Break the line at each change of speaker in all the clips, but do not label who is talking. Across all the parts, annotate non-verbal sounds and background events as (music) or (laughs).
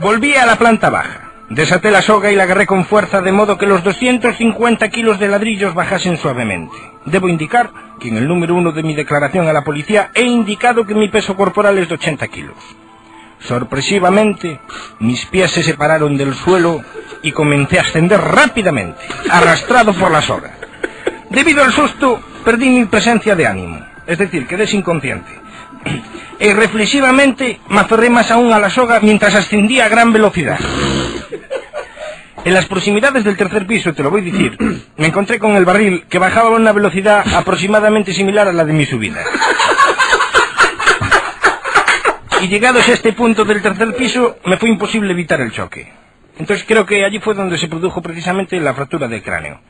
Volví a la planta baja. Desaté la soga y la agarré con fuerza de modo que los 250 kilos de ladrillos bajasen suavemente. Debo indicar que en el número uno de mi declaración a la policía he indicado que mi peso corporal es de 80 kilos. Sorpresivamente, mis pies se separaron del suelo y comencé a ascender rápidamente, arrastrado por la soga. Debido al susto, perdí mi presencia de ánimo, es decir, quedé inconsciente. Y reflexivamente me aferré más aún a la soga mientras ascendía a gran velocidad. En las proximidades del tercer piso, te lo voy a decir, me encontré con el barril que bajaba a una velocidad aproximadamente similar a la de mi subida. Y llegados a este punto del tercer piso, me fue imposible evitar el choque. Entonces creo que allí fue donde se produjo precisamente la fractura del cráneo.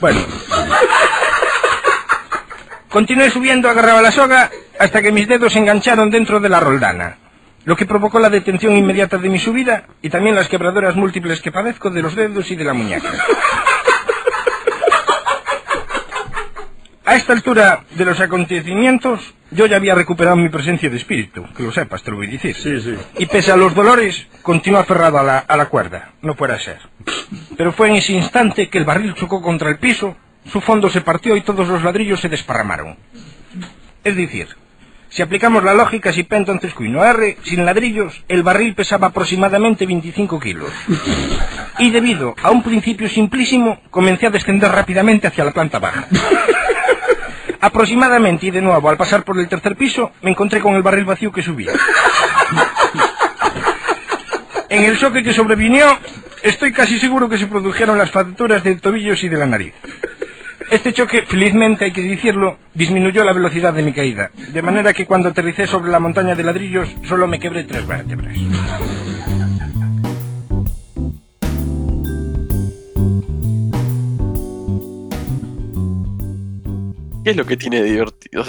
Bueno. Continué subiendo, agarraba la soga, hasta que mis dedos se engancharon dentro de la roldana, lo que provocó la detención inmediata de mi subida y también las quebraduras múltiples que padezco de los dedos y de la muñeca. A esta altura de los acontecimientos, yo ya había recuperado mi presencia de espíritu, que lo sepas, te lo voy a decir.
Sí, sí.
Y pese a los dolores, continuó aferrado a la, a la cuerda. No fuera a ser. Pero fue en ese instante que el barril chocó contra el piso, su fondo se partió y todos los ladrillos se desparramaron. Es decir, si aplicamos la lógica, si P entonces Q y no R, sin ladrillos, el barril pesaba aproximadamente 25 kilos. Y debido a un principio simplísimo, comencé a descender rápidamente hacia la planta baja. Aproximadamente y de nuevo, al pasar por el tercer piso, me encontré con el barril vacío que subía. En el choque que sobrevinió, estoy casi seguro que se produjeron las fracturas de tobillos y de la nariz. Este choque, felizmente hay que decirlo, disminuyó la velocidad de mi caída, de manera que cuando aterricé sobre la montaña de ladrillos solo me quebré tres vértebras.
¿Qué es lo que tiene de divertido?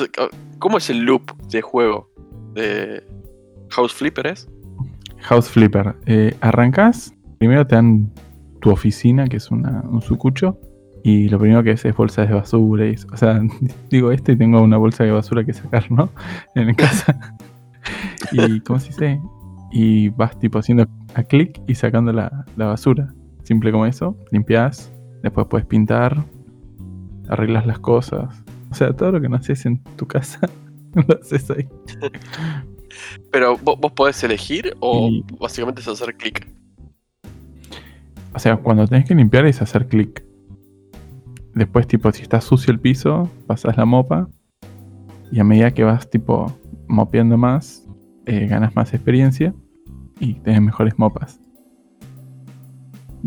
¿Cómo es el loop de juego de House Flipper es?
House Flipper. Eh, arrancas, primero te dan tu oficina, que es una- un sucucho, y lo primero que es es bolsas de basura. Y, o sea, (laughs) digo este y tengo una bolsa de basura que sacar, ¿no? (laughs) En casa. (laughs) y, ¿cómo se dice? Y vas tipo haciendo a clic y sacando la, la basura. Simple como eso. Limpias, después puedes pintar, arreglas las cosas. O sea, todo lo que no haces en tu casa, lo haces ahí.
Pero ¿vo- vos, podés elegir o
Y-
básicamente es hacer clic.
O sea, cuando tenés que limpiar es hacer clic. Después, tipo, si está sucio el piso, pasas la mopa. Y a medida que vas, tipo, mopeando más, eh, ganas más experiencia y tenés mejores mopas.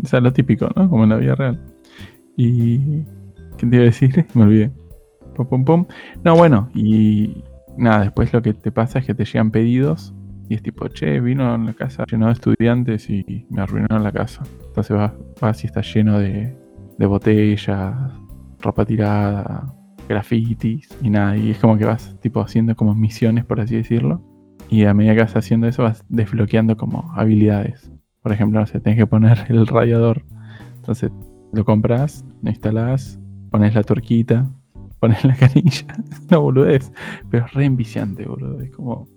O sea, lo típico, ¿no? Como en la vida real. Y. ¿Qué te iba a decir? (laughs) Me olvidé. Pum, pum, pum. No, bueno, y. Nada, después lo que te pasa es que te llegan pedidos. Y es tipo, che, vino a la casa lleno de estudiantes y me arruinaron la casa. Entonces vas, vas y está lleno de, de botellas, ropa tirada, grafitis y nada. Y es como que vas tipo haciendo como misiones, por así decirlo. Y a medida que vas haciendo eso vas desbloqueando como habilidades. Por ejemplo, no sé, tenés que poner (laughs) el radiador. Entonces lo compras, lo instalás, pones la torquita, (laughs) pones la canilla. (laughs) No boludez. Pero es re enviciante, boludo. Es como.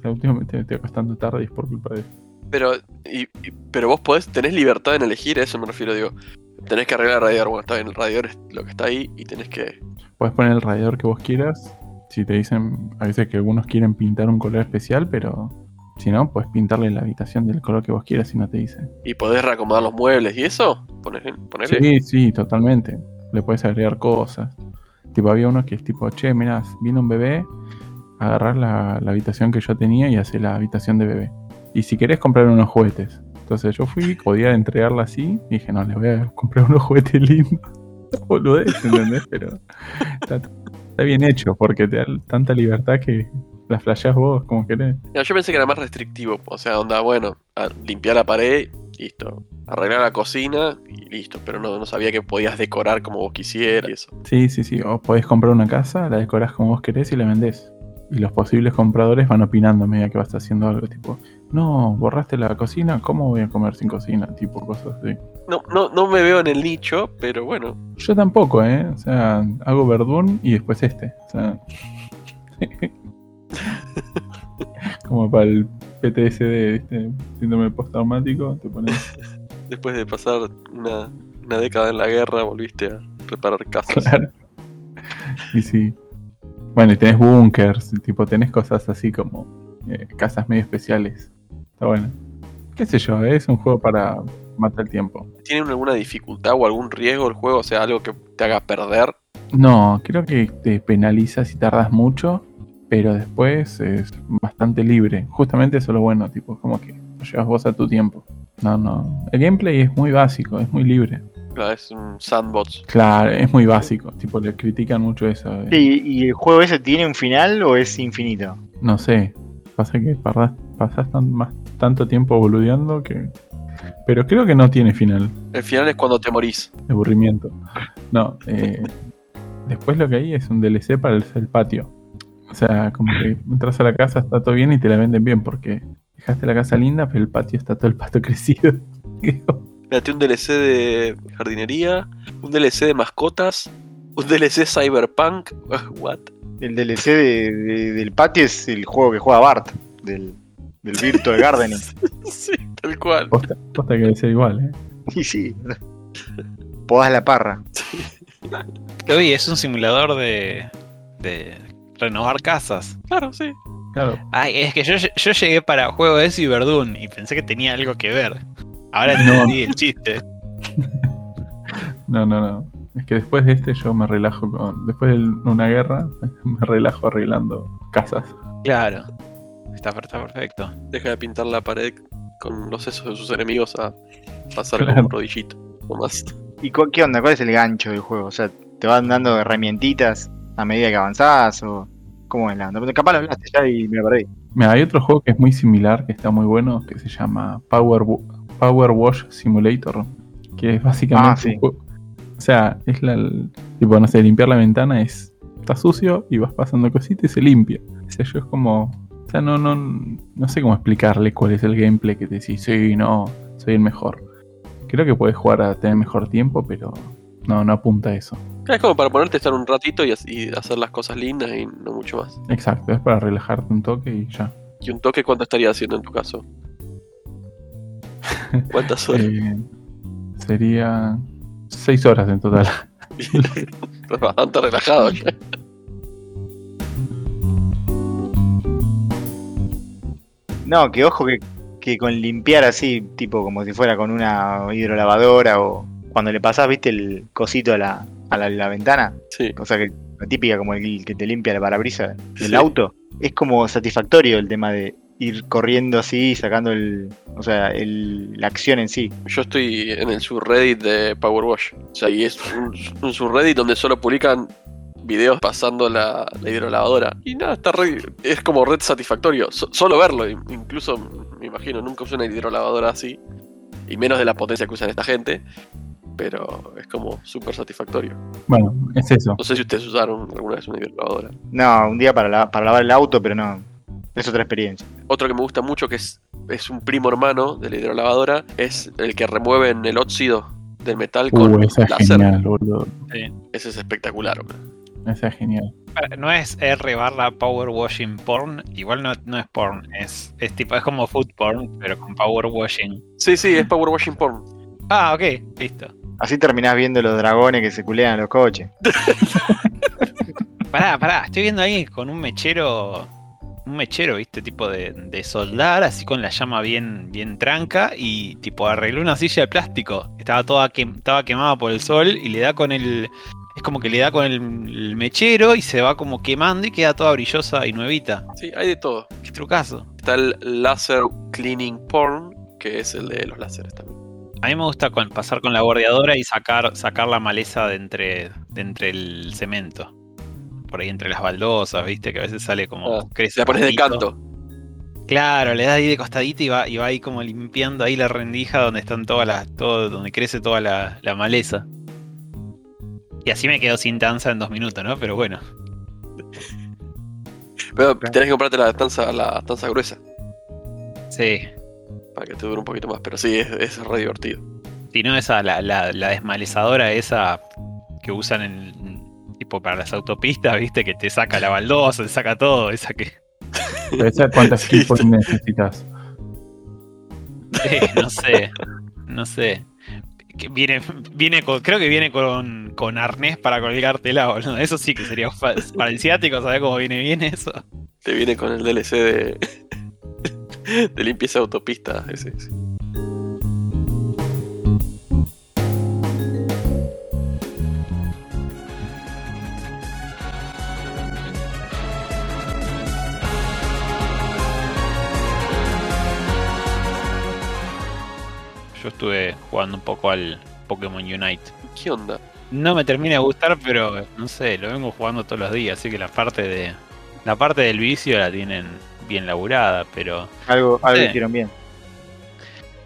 sea, últimamente me estoy acostando tarde y es por culpa de.
Pero, y- y- pero vos podés, tenés libertad en elegir, a eso me refiero, digo. Tenés que arreglar el radiador. Bueno, está bien, el radiador es lo que está ahí y tenés que.
Puedes poner el radiador que vos quieras. Si te dicen, a veces que algunos quieren pintar un color especial, pero si no, puedes pintarle la habitación del color que vos quieras si no te dicen.
Y podés reacomodar los muebles y eso. Ponele, ponele.
Sí, sí, totalmente. Le puedes agregar cosas. Tipo, había uno que es tipo, che, mirá, vino un bebé, agarrar la, la habitación que yo tenía y hacer la habitación de bebé. Y si querés comprar unos juguetes. Entonces yo fui, podía entregarla así, y dije, no, les voy a comprar unos juguetes lindos. (laughs) Boludez, ¿entendés? Pero está, está bien hecho, porque te da tanta libertad que la flasheás vos como querés.
No, yo pensé que era más restrictivo. O sea, onda, bueno, limpiar la pared, listo. Arreglar la cocina y listo. Pero no, no sabía que podías decorar como vos quisieras y eso.
Sí, sí, sí. O podés comprar una casa, la decorás como vos querés y la vendés. Y los posibles compradores van opinando a medida que vas haciendo algo. Tipo, no, borraste la cocina, ¿cómo voy a comer sin cocina? Tipo, cosas así.
No, no, no me veo en el nicho, pero bueno.
Yo tampoco, ¿eh? O sea, hago verdún y después este. O sea. (laughs) como para el PTSD, ¿viste? síndrome postraumático, te pones. (laughs)
Después de pasar una, una década en la guerra, volviste a reparar casas.
Claro. Y sí. Bueno, y tenés bunkers, tipo, tenés cosas así como eh, casas medio especiales. Está bueno. Qué sé yo, es un juego para matar el tiempo.
¿Tiene alguna dificultad o algún riesgo el juego? O sea, algo que te haga perder.
No, creo que te penaliza si tardas mucho, pero después es bastante libre. Justamente eso es lo bueno, tipo, como que lo llevas vos a tu tiempo. No, no. El gameplay es muy básico, es muy libre.
Claro, es un sandbox.
Claro, es muy básico. Tipo, le critican mucho eso.
Sí, ¿Y el juego ese tiene un final o es infinito?
No sé. Pasa que pasás, tan- más, tanto tiempo boludeando que. Pero creo que no tiene final.
El final es cuando te morís.
aburrimiento. No, (laughs) eh, después lo que hay es un DLC para el, el patio. O sea, como que entras a la casa, está todo bien y te la venden bien porque dejaste la casa linda, pero el patio está todo el pasto (laughs) crecido.
Mírate un DLC de jardinería, un DLC de mascotas, un DLC Cyberpunk. (laughs) What?
El DLC de- de- del patio es el juego que juega Bart, del, del Virtual Gardening. (laughs)
sí, tal cual.
Posta, posta que ser igual, ¿eh?
Y sí. Podás la parra.
Lo vi, es un simulador de, de renovar casas.
Claro, sí.
Claro.
Ay, es que yo, yo llegué para juego de Cyberdun y pensé que tenía algo que ver. Ahora
No.
entendí el chiste.
No, no, no. Es que después de este yo me relajo con. Después de una guerra, (laughs) me relajo arreglando casas.
Claro. Está, está perfecto.
Deja de pintar la pared con los sesos de sus enemigos a pasar
Claro.
con un rodillito. O más.
¿Y cu- qué onda? ¿Cuál es el gancho del juego? O sea, ¿te van dando herramientitas a medida que avanzás? ¿O cómo es la onda? Capaz lo hablaste ya y me lo perdí.
Mira, hay otro juego que es muy similar, que está muy bueno, que se llama Power, Power Wash Simulator. Que es básicamente
Ah, sí.
un juego- O sea, es la. el- tipo, no sé, limpiar la ventana es. Está sucio y vas pasando cositas y se limpia. O sea, yo es como. No, no, no sé cómo explicarle cuál es el gameplay que te decís, sí, no, soy el mejor. Creo que puedes jugar a tener mejor tiempo, pero no, no apunta a eso.
Es como para ponerte a estar un ratito y, hacer las cosas lindas y no mucho más.
Exacto, es para relajarte un toque y ya.
¿Y un toque cuánto estaría haciendo en tu caso? (laughs) ¿Cuántas horas?
Eh, sería 6 horas en total. (laughs) (laughs)
Bastante relajado
No, que ojo que, que con limpiar así, tipo como si fuera con una hidrolavadora o cuando le pasás, viste, el cosito a la, a la, la ventana,
Sí.
cosa que la típica como el que te limpia la parabrisa del
Sí.
auto, es como satisfactorio el tema de ir corriendo así, sacando el, o sea, el, la acción en sí.
Yo estoy en el subreddit de Power Wash. O sea, y es un, un subreddit donde solo publican videos pasando la, la hidrolavadora. Y nada, está re- es como red satisfactorio. So- solo verlo, in- incluso me imagino, nunca usé una hidrolavadora así. Y menos de la potencia que usan esta gente. Pero es como súper satisfactorio.
Bueno, es eso.
No sé si ustedes usaron alguna vez una hidrolavadora.
No, un día para, la- para lavar el auto, pero no, es otra experiencia.
Otro que me gusta mucho, que es, es un primo hermano de la hidrolavadora, es el que remueven el óxido del metal con
Uh, esa es
láser.
genial, boludo.
Ese es espectacular. boludo.
Es genial.
No es R barra power washing porn, igual no, no es porn, es, es tipo, es como food porn, pero con power washing.
Sí, sí, es Power Washing Porn.
Ah, ok, listo.
Así terminás viendo los dragones que se culean a los coches.
Pará, pará, estoy viendo ahí con un mechero, un mechero, viste, tipo de, de soldar, así con la llama bien, bien tranca, y tipo arregló una silla de plástico. Estaba toda quem- estaba quemada por el sol y le da con el. Es como que le da con el, el mechero y se va como quemando y queda toda brillosa y nuevita.
Sí, hay de todo.
Qué trucazo.
Está el Laser Cleaning Porn, que es el de los láseres también.
A mí me gusta con- pasar con la bordeadora y sacar, sacar la maleza de entre, de entre el cemento. Por ahí entre las baldosas, viste, que a veces sale como
Ah,
crece.
La pones de canto.
Claro, le das ahí de costadito y va, y va ahí como limpiando ahí la rendija donde están todas las, todo, donde crece toda la, la maleza. Y así me quedo sin tanza en dos minutos, ¿no? Pero bueno.
Pero tenés que comprarte la tanza, la tanza gruesa
Sí.
para que te dure un poquito más. Pero sí, es, es re divertido.
Si no, esa, la, la, la desmalezadora esa que usan en tipo para las autopistas, viste, que te saca la baldosa, te saca todo, esa que.
Pero esa, ¿Cuántas (laughs) points necesitas?
Sí, (laughs) no sé. No sé. Que viene, viene con, creo que viene con, con arnés para colgártela, boludo. Eso sí que sería para el ciático, ¿sabes cómo viene bien eso?
Te viene con el DLC de, (laughs) de limpieza de autopista. Ese, ese.
Yo estuve jugando un poco al Pokémon Unite.
¿Qué onda?
No me termina de gustar, pero no sé, lo vengo jugando todos los días, así que la parte de. La parte del vicio la tienen bien laburada, pero.
Algo, algo
Sí.
hicieron bien.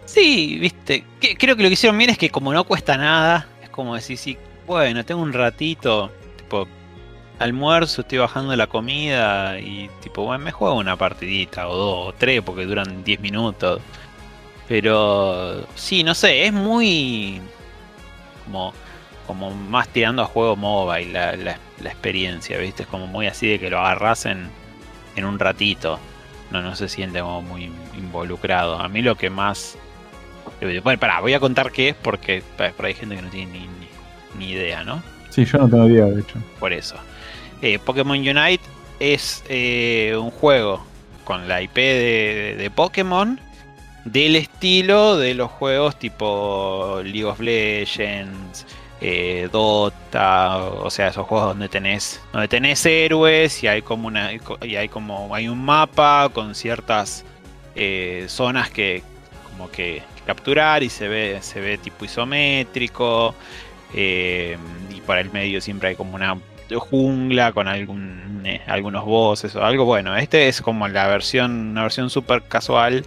Sí, viste. que- creo que lo que hicieron bien es que como no cuesta nada, es como decir, sí, bueno, tengo un ratito, tipo, almuerzo, estoy bajando la comida y tipo, bueno, me juego una partidita o dos o tres porque duran 10 minutos. Pero sí, no sé, es muy como, como más tirando a juego mobile la, la- la experiencia, ¿viste? Es como muy así de que lo agarras en, en un ratito. No, no se siente como muy involucrado. A mí lo que más... Bueno, pará, voy a contar qué es porque por hay gente que no tiene ni, ni- ni idea, ¿no?
Sí, yo no tengo idea, de hecho.
Por eso. Eh, Pokémon Unite es eh, un juego con la IP de, de Pokémon del estilo de los juegos tipo League of Legends, eh, Dota, o sea, esos juegos donde tenés, donde tenés héroes y hay como una y hay como hay un mapa con ciertas eh, zonas que como que capturar y se ve se ve tipo isométrico eh, y por el medio siempre hay como una jungla con algún, algunos bosses o algo. Bueno, este es como la versión, una versión super casual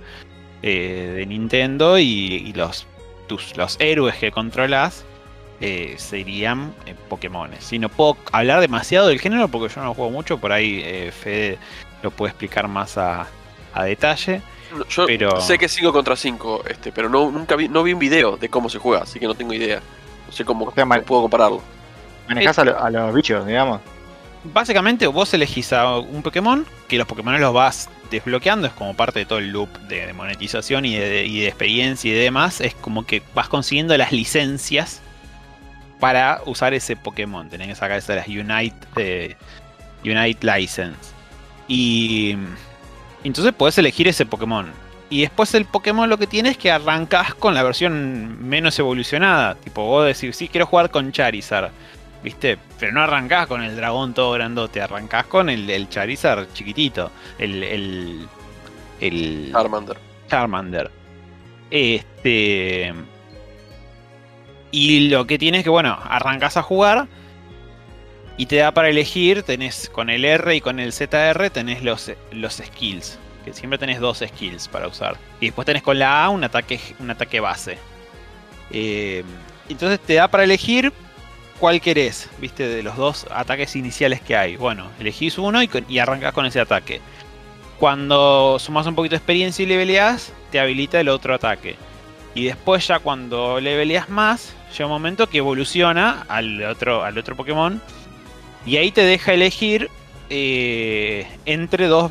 eh, de Nintendo y, y los, tus, los héroes que controlas eh, serían eh, Pokémones. Y no puedo hablar demasiado del género porque yo no juego mucho, por ahí eh, Fede lo puede explicar más a, a detalle.
No, Yo
Pero-
sé que es 5 contra 5, este, pero no, nunca vi, no vi un video de cómo se juega, así que no tengo idea. No sé cómo,
sea, mal-
cómo puedo compararlo.
Manejás a, lo- a los bichos, digamos.
Básicamente vos elegís un Pokémon, que los Pokémon los vas desbloqueando, es como parte de todo el loop de, de monetización y de, y de experiencia y demás, es como que vas consiguiendo las licencias para usar ese Pokémon, tenés que sacar esas las Unite, eh, Unite License. Y entonces podés elegir ese Pokémon. Y después el Pokémon lo que tiene es que arrancas con la versión menos evolucionada. Tipo, vos decís, sí, quiero jugar con Charizard. ¿Viste? Pero no arrancás con el dragón todo grandote, arrancás con el, el Charizard chiquitito. El. el. el
Charmander.
Charmander. Este. Y lo que tienes es que, bueno, arrancás a jugar. Y te da para elegir, tenés con el R y con el ZR, tenés los, los skills. Que siempre tenés dos skills para usar. Y después tenés con la A un ataque, un ataque base. Eh, entonces te da para elegir cuál querés, viste, de los dos ataques iniciales que hay. Bueno, elegís uno y, y arrancás con ese ataque. Cuando sumas un poquito de experiencia y leveleás, te habilita el otro ataque. Y después ya cuando leveleas más, llega un momento que evoluciona al otro, al otro Pokémon. Y ahí te deja elegir eh, entre dos.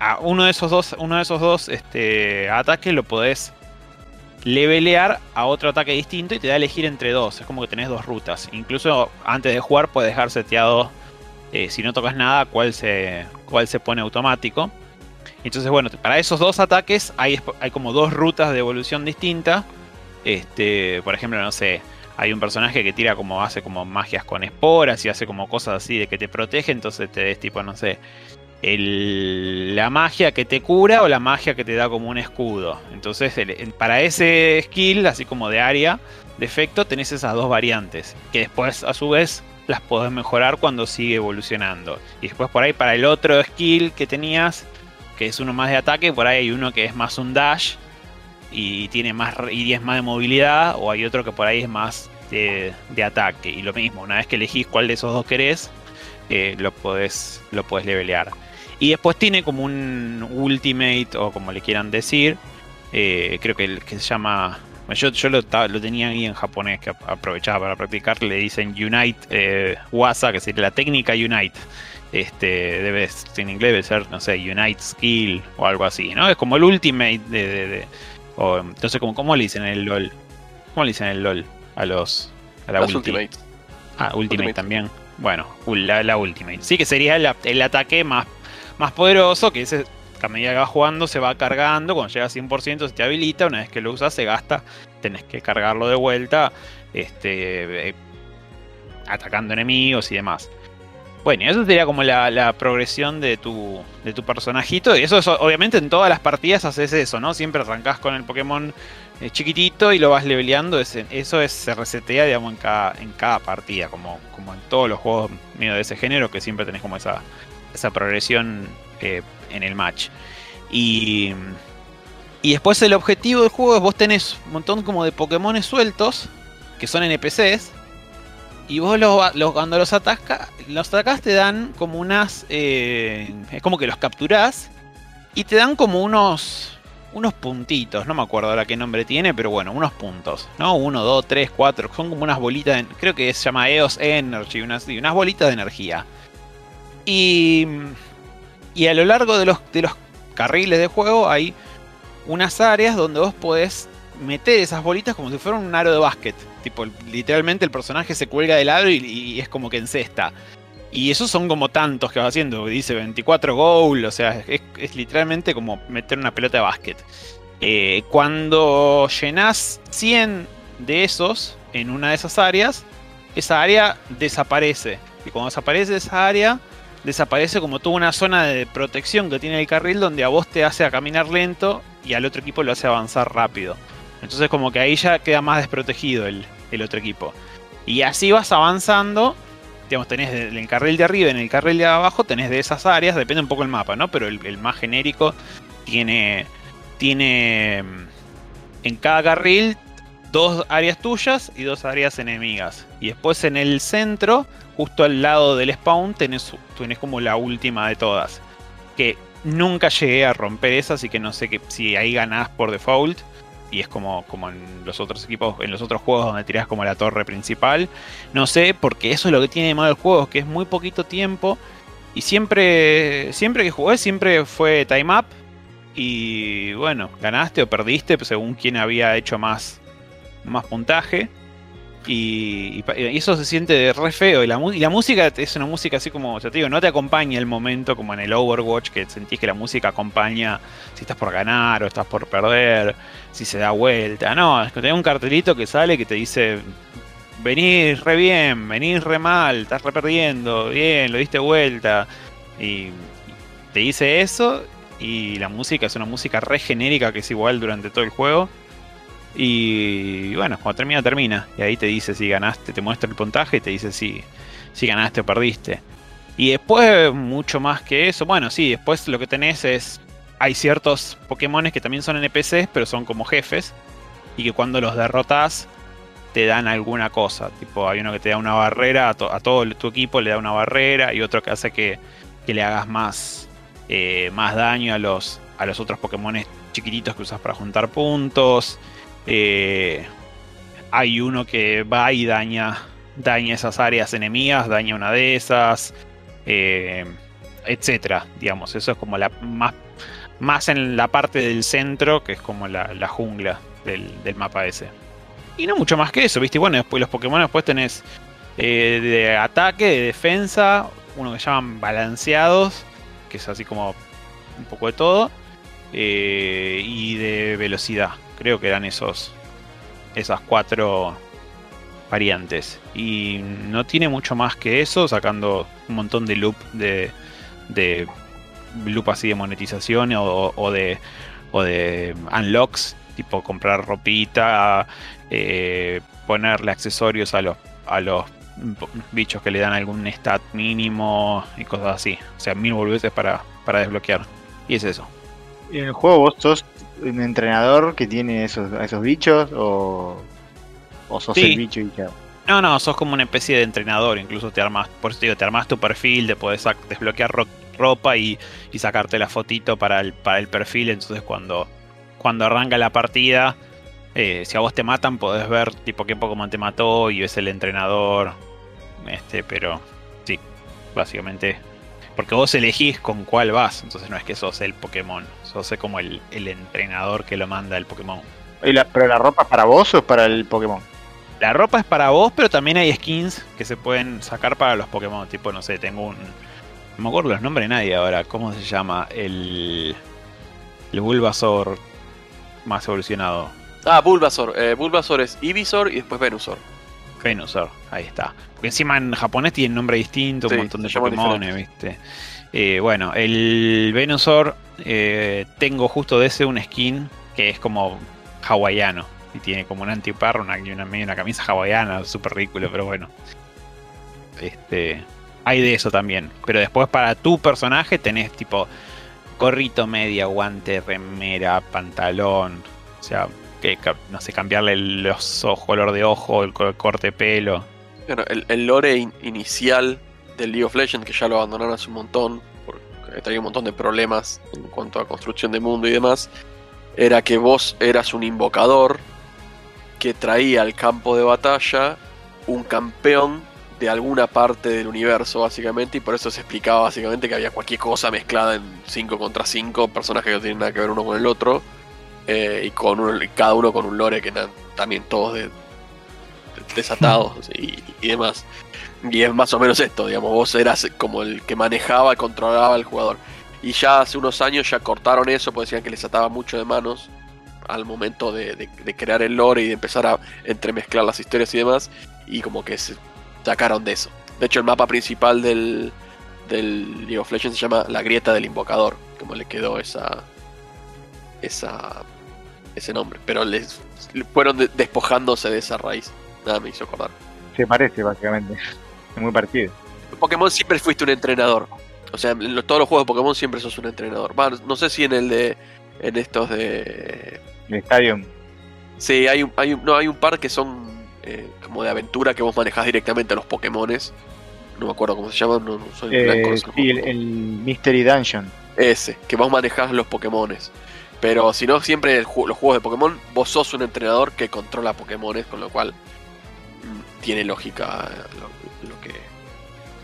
A uno de esos dos, uno de esos dos este, ataques lo podés levelear a otro ataque distinto y te da a elegir entre dos. Es como que tenés dos rutas. Incluso antes de jugar puedes dejar seteado, eh, si no tocas nada, cuál se, cuál se pone automático. Entonces, bueno, para esos dos ataques hay, hay como dos rutas de evolución distintas. Este, por ejemplo, no sé, hay un personaje que tira como, hace como magias con esporas y hace como cosas así de que te protege, entonces te des tipo, no sé, el- la magia que te cura o la magia que te da como un escudo. Entonces, para ese skill, así como de área, de efecto, tenés esas dos variantes. Que después, a su vez, las podés mejorar cuando sigue evolucionando. Y después, por ahí, para el otro skill que tenías, que es uno más de ataque, por ahí hay uno que es más un dash y tiene más y es más de movilidad, o hay otro que por ahí es más de, de ataque. Y lo mismo, una vez que elegís cuál de esos dos querés, eh, lo podés, lo podés levelear. Y después tiene como un ultimate, o como le quieran decir. eh, creo que, el, que se llama. Yo, yo lo, tenía ahí en japonés que ap- aprovechaba para practicar. Le dicen Unite eh, Wasa, que sería la técnica Unite. Este, debe, en inglés debe ser, no sé, Unite Skill o algo así, ¿no? Es como el ultimate de, de- de- O, entonces, ¿cómo, ¿cómo le dicen en el LOL? ¿Cómo le dicen en el LOL a los. a la ulti?
Ultimate.
Ah, Ultimate,
Ultimate.
también. Bueno, la, la Ultimate. Sí, que sería el, el ataque más, más poderoso, que ese, a medida que vas jugando se va cargando. Cuando llega a 100% se te habilita. Una vez que lo usas, se gasta. Tenés que cargarlo de vuelta. Este. eh, atacando enemigos y demás. Bueno, y eso sería como la, progresión de tu, de tu personajito. Y eso es, obviamente en todas las partidas haces eso, ¿no? Siempre arrancás con el Pokémon eh, chiquitito y lo vas leveleando. ese- eso es, se resetea, digamos, en cada, en cada partida, como, como en todos los juegos medio de ese género, que siempre tenés como esa, esa progresión eh, en el match. Y, y después el objetivo del juego es vos tenés un montón como de Pokémon sueltos, que son NPCs, y vos los, los- cuando los atacas, los atacás te dan como unas. eh, es como que los capturás. Y te dan como unos. Unos puntitos. No me acuerdo ahora qué nombre tiene, pero bueno, unos puntos. ¿No? Uno, dos, tres, cuatro. Son como unas bolitas. de- creo que se llama EOS Energy. Unas, unas bolitas de energía. Y. Y a lo largo de los, de los carriles de juego hay unas áreas donde vos podés meter esas bolitas como si fuera un aro de básquet. Tipo, literalmente el personaje se cuelga del aro y, es como que encesta. Y esos son como tantos que vas haciendo. Dice 24 goal, o sea, es, es literalmente como meter una pelota de básquet. Eh, cuando llenas 100 de esos en una de esas áreas, esa área desaparece. Y cuando desaparece esa área, desaparece como toda una zona de protección que tiene el carril donde a vos te hace a caminar lento y al otro equipo lo hace avanzar rápido. Entonces como que ahí ya queda más desprotegido el, el otro equipo. Y así vas avanzando. Digamos, tenés en el carril de arriba y en el carril de abajo, tenés de esas áreas, depende un poco el mapa, ¿no? Pero el, el más genérico tiene. Tiene. mm, En cada carril dos áreas tuyas y dos áreas enemigas. Y después en el centro, justo al lado del spawn, tenés, tenés como la última de todas. Que nunca llegué a romper esa, así que no sé que, si ahí ganás por default. Y es como, como en los otros equipos, en los otros juegos donde tirás como la torre principal. No sé, porque eso es lo que tiene de malo el juego, que es muy poquito tiempo. Y siempre, siempre que jugué, siempre fue time up. Y bueno, ganaste o perdiste según quién había hecho más, más puntaje. Y, eso se siente re feo. Y la, música es una música así como, ya te digo, no te acompaña el momento como en el Overwatch, que sentís que la música acompaña si estás por ganar o estás por perder, si se da vuelta. No, es que tenés un cartelito que sale que te dice, venís re bien, venís re mal, estás re perdiendo, bien, lo diste vuelta. Y te dice eso. Y la música es una música re genérica que es igual durante todo el juego. Y bueno, cuando termina, termina. Y ahí te dice si ganaste, te muestra el puntaje y te dice si, si ganaste o perdiste. Y después, mucho más que eso, bueno, sí, después lo que tenés es. Hay ciertos Pokémones que también son NPCs, pero son como jefes. Y que cuando los derrotas te dan alguna cosa. Tipo, hay uno que te da una barrera, a, to- a todo tu equipo le da una barrera, y otro que hace que, que le hagas más, eh, más daño a los, a los otros Pokémones chiquititos que usas para juntar puntos. Eh, hay uno que va y daña, daña esas áreas enemigas, daña una de esas, eh, etcétera. Digamos, eso es como la más, más en la parte del centro, que es como la, la jungla del, del mapa ese. Y no mucho más que eso, ¿viste? Bueno, después los Pokémon después tenés eh, de ataque, de defensa, uno que llaman balanceados, que es así como un poco de todo, eh, y de velocidad. Creo que eran esos, esas cuatro variantes. Y no tiene mucho más que eso, sacando un montón de loop de, de loop así de monetización o, o de, o de unlocks, tipo comprar ropita, eh, ponerle accesorios a los, a los bichos que le dan algún stat mínimo y cosas así. O sea, mil boludeces para, para desbloquear. Y es eso.
¿Y en el juego vos sos un entrenador que tiene esos, a esos bichos o, o sos
Sí.
el bicho y ya?
No, no, sos como una especie de entrenador, incluso te armas, por eso te digo, te armas tu perfil, te podés desbloquear ro- ropa y, y sacarte la fotito para el, para el perfil, entonces cuando, cuando arranca la partida, eh, si a vos te matan podés ver tipo qué Pokémon te mató y ves el entrenador, este, pero sí, básicamente Porque vos elegís con cuál vas, entonces no es que sos el Pokémon, sos como el, el entrenador que lo manda el Pokémon.
¿Y la- ¿Pero la ropa es para vos o es para el Pokémon?
La ropa es para vos, pero también hay skins que se pueden sacar para los Pokémon. Tipo, no sé, tengo un. No me acuerdo los nombres de nadie ahora. ¿Cómo se llama? El. El Bulbasaur más evolucionado.
Ah, Bulbasaur. Eh, Bulbasaur es Ivysaur y después Venusaur.
Venusaur, ahí está. Porque encima en japonés tiene nombre distinto,
Sí,
un montón de Pokémon, ¿viste? Eh, bueno, el Venusaur, eh, tengo justo de ese un skin que es como hawaiano. Y tiene como un antiparro, una, una, una camisa hawaiana, súper ridículo, pero bueno. Este, hay de eso también. Pero después para tu personaje tenés tipo gorrito media, guante, remera, pantalón. O sea, que no sé, cambiarle los ojos, color de ojo, el co- corte de pelo.
Bueno, el, lore in- inicial del League of Legends, que ya lo abandonaron hace un montón, porque traía un montón de problemas en cuanto a construcción de mundo y demás, era que vos eras un invocador que traía al campo de batalla un campeón de alguna parte del universo, básicamente, y por eso se explicaba básicamente que había cualquier cosa mezclada en 5 contra 5, personajes que no tienen nada que ver uno con el otro, eh, y con cada uno con un lore que na- también todos de, de- desatados y, y demás. Y es más o menos esto, digamos, vos eras como el que manejaba y controlaba al jugador. Y ya hace unos años ya cortaron eso, porque decían que les ataba mucho de manos al momento de, de- de crear el lore y de empezar a entremezclar las historias y demás. Y como que se sacaron de eso. De hecho, el mapa principal del, del League of Legends se llama La Grieta del Invocador, como le quedó esa, esa ese nombre. Pero les fueron de- despojándose de esa raíz. Nada me hizo acordar.
Se parece, básicamente. Es muy parecido.
En Pokémon siempre fuiste un entrenador. O sea, en todos los juegos de Pokémon siempre sos un entrenador. No sé si en el de. En estos de.
El Stadium.
Sí, hay un, hay un, no, hay un par que son eh, como de aventura que vos manejás directamente a los Pokémones. No me acuerdo cómo se llaman, no, no soy
Eh,
blanco, no sé
sí, el, el Mystery Dungeon.
Ese, que vos manejás los Pokémones. Pero si no, siempre el los juegos de Pokémon, vos sos un entrenador que controla Pokémones, con lo cual mm, tiene lógica eh, lo, lo que.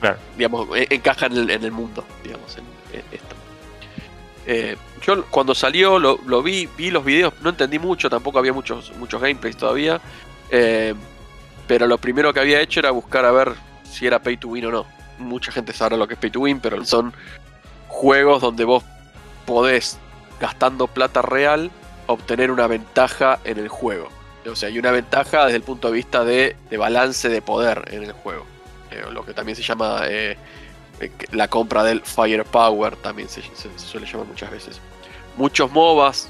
Claro.
Digamos, e- encaja en el, en el mundo, digamos, en, en esto. Eh, yo cuando salió lo, lo vi, vi los videos, no entendí mucho, tampoco había muchos, muchos gameplays todavía. eh, pero lo primero que había hecho era buscar a ver si era pay to win o no. Mucha gente sabrá lo que es pay to win, pero son juegos donde vos podés, gastando plata real, obtener una ventaja en el juego. O sea, hay una ventaja desde el punto de vista de, de balance de poder en el juego. Eh, lo que también se llama eh, eh, la compra del firepower, también se, suele llamar muchas veces. Muchos MOBAs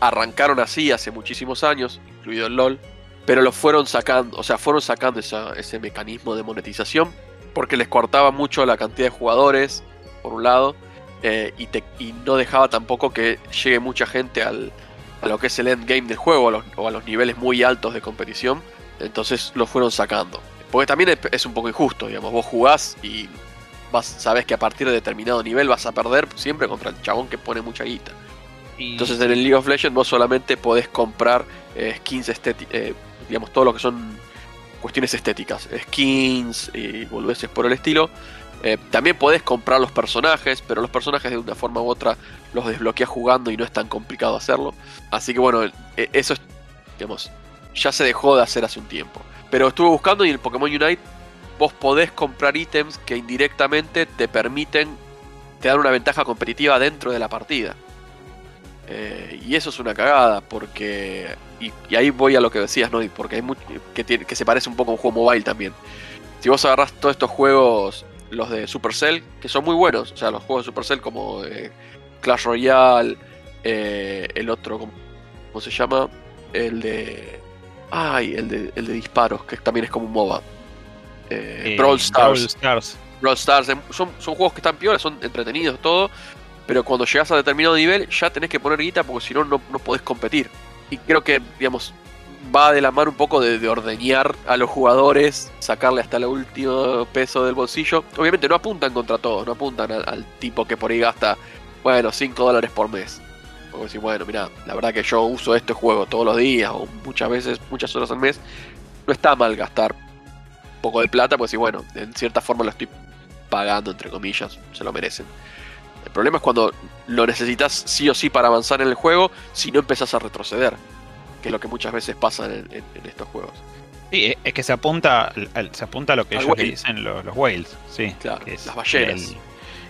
arrancaron así hace muchísimos años, incluido el LOL, pero lo fueron sacando, o sea, fueron sacando ese mecanismo de monetización porque les cortaba mucho la cantidad de jugadores, por un lado, eh, y, te- y no dejaba tampoco que llegue mucha gente al, a lo que es el endgame del juego a los- o a los niveles muy altos de competición. Entonces lo fueron sacando. Porque también es, es un poco injusto, digamos, vos jugás y vas, sabes que a partir de determinado nivel vas a perder siempre contra el chabón que pone mucha guita.
Y-
Entonces en el League of Legends vos solamente podés comprar eh, skins estéticos, digamos, todo lo que son cuestiones estéticas, skins y boludeces por el estilo. Eh, también podés comprar los personajes, pero los personajes de una forma u otra los desbloqueas jugando y no es tan complicado hacerlo. Así que bueno, e- eso es, digamos, ya se dejó de hacer hace un tiempo. Pero estuve buscando y en el Pokémon Unite vos podés comprar ítems que indirectamente te permiten, te dan una ventaja competitiva dentro de la partida. Eh, y eso es una cagada, porque. Y, ahí voy a lo que decías, ¿no? Porque hay mucho. Que, tiene, que se parece un poco a un juego mobile también. Si vos agarrás todos estos juegos, los de Supercell, que son muy buenos, o sea, los juegos de Supercell como eh, Clash Royale, eh, el otro, ¿cómo, se llama? El de. Ay, el de, el de disparos, que también es como un MOBA. Eh,
eh,
Brawl Stars.
Brawl Stars.
Brawl Stars, em, son, son juegos que están peores, son entretenidos, todo. Pero cuando llegas a determinado nivel, ya tenés que poner guita porque si no, no no podés competir. Y creo que, digamos, va de la mano un poco de, de ordeñar a los jugadores, sacarle hasta el último peso del bolsillo. Obviamente no apuntan contra todos, no apuntan al, tipo que por ahí gasta, bueno, 5 dólares por mes. Porque si, bueno, mira, la verdad que yo uso este juego todos los días o muchas veces, muchas horas al mes. No está mal gastar un poco de plata, pues si, bueno, en cierta forma lo estoy pagando, entre comillas, se lo merecen. El problema es cuando lo necesitas sí o sí para avanzar en el juego, si no empezás a retroceder, que es lo que muchas veces pasa en, en- en estos juegos.
Sí, es- que se apunta, se apunta a lo que
Al
ellos
whale.
dicen los, los whales, sí.
Claro,
que es
las ballenas.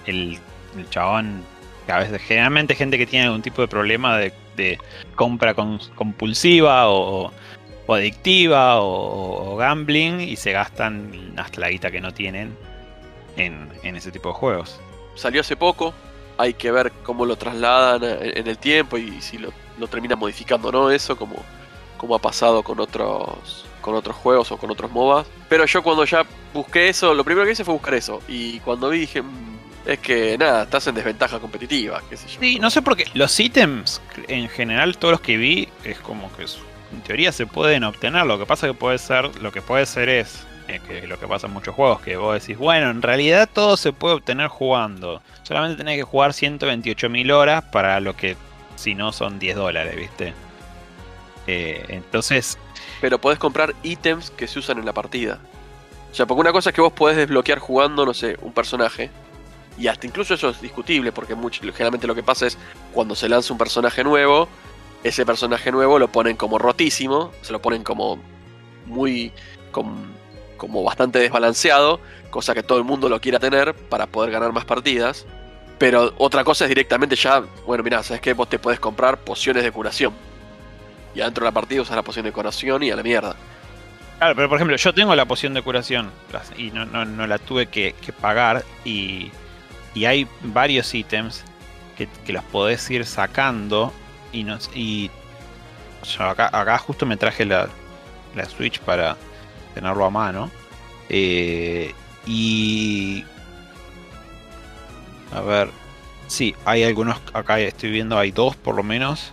El, el, el chabón, que a veces, generalmente gente que tiene algún tipo de problema de, de compra con- compulsiva o, o adictiva o, o gambling y se gastan hasta la guita que no tienen en, en ese tipo de juegos.
Salió hace poco, hay que ver cómo lo trasladan en, en el tiempo y si lo, lo terminan modificando o no, eso como, como ha pasado con otros con otros juegos o con otros MOBAs. Pero yo cuando ya busqué eso, lo primero que hice fue buscar eso. Y cuando vi dije, "Mm, es que nada, estás en desventaja competitiva, qué sé yo.
Sí, no sé por qué. Los ítems, en general, todos los que vi, es como que en teoría se pueden obtener. Lo que pasa que puede ser, lo que puede ser es, eh, que lo que pasa en muchos juegos, que vos decís, bueno, en realidad todo se puede obtener jugando. Solamente tenés que jugar 128.000 horas para lo que, si no, son 10 dólares, ¿viste? Eh, entonces,
Pero podés comprar ítems que se usan en la partida. O sea, porque una cosa es que vos podés desbloquear jugando, no sé, un personaje. Y hasta incluso eso es discutible, porque generalmente lo que pasa es cuando se lanza un personaje nuevo, ese personaje nuevo lo ponen como rotísimo, se lo ponen como muy. com- como bastante desbalanceado, cosa que todo el mundo lo quiera tener para poder ganar más partidas. Pero otra cosa es directamente ya, bueno, mirá, ¿sabes qué? Vos te podés comprar pociones de curación. Y adentro de la partida usas la poción de curación y a la mierda.
Claro, pero por ejemplo, yo tengo la poción de curación y no, no- no la tuve que, que pagar y, y hay varios ítems que, que los podés ir sacando y, nos, y acá, acá justo me traje la, la Switch para tenerlo a mano eh, y a ver, sí, hay algunos, acá estoy viendo, hay dos por lo menos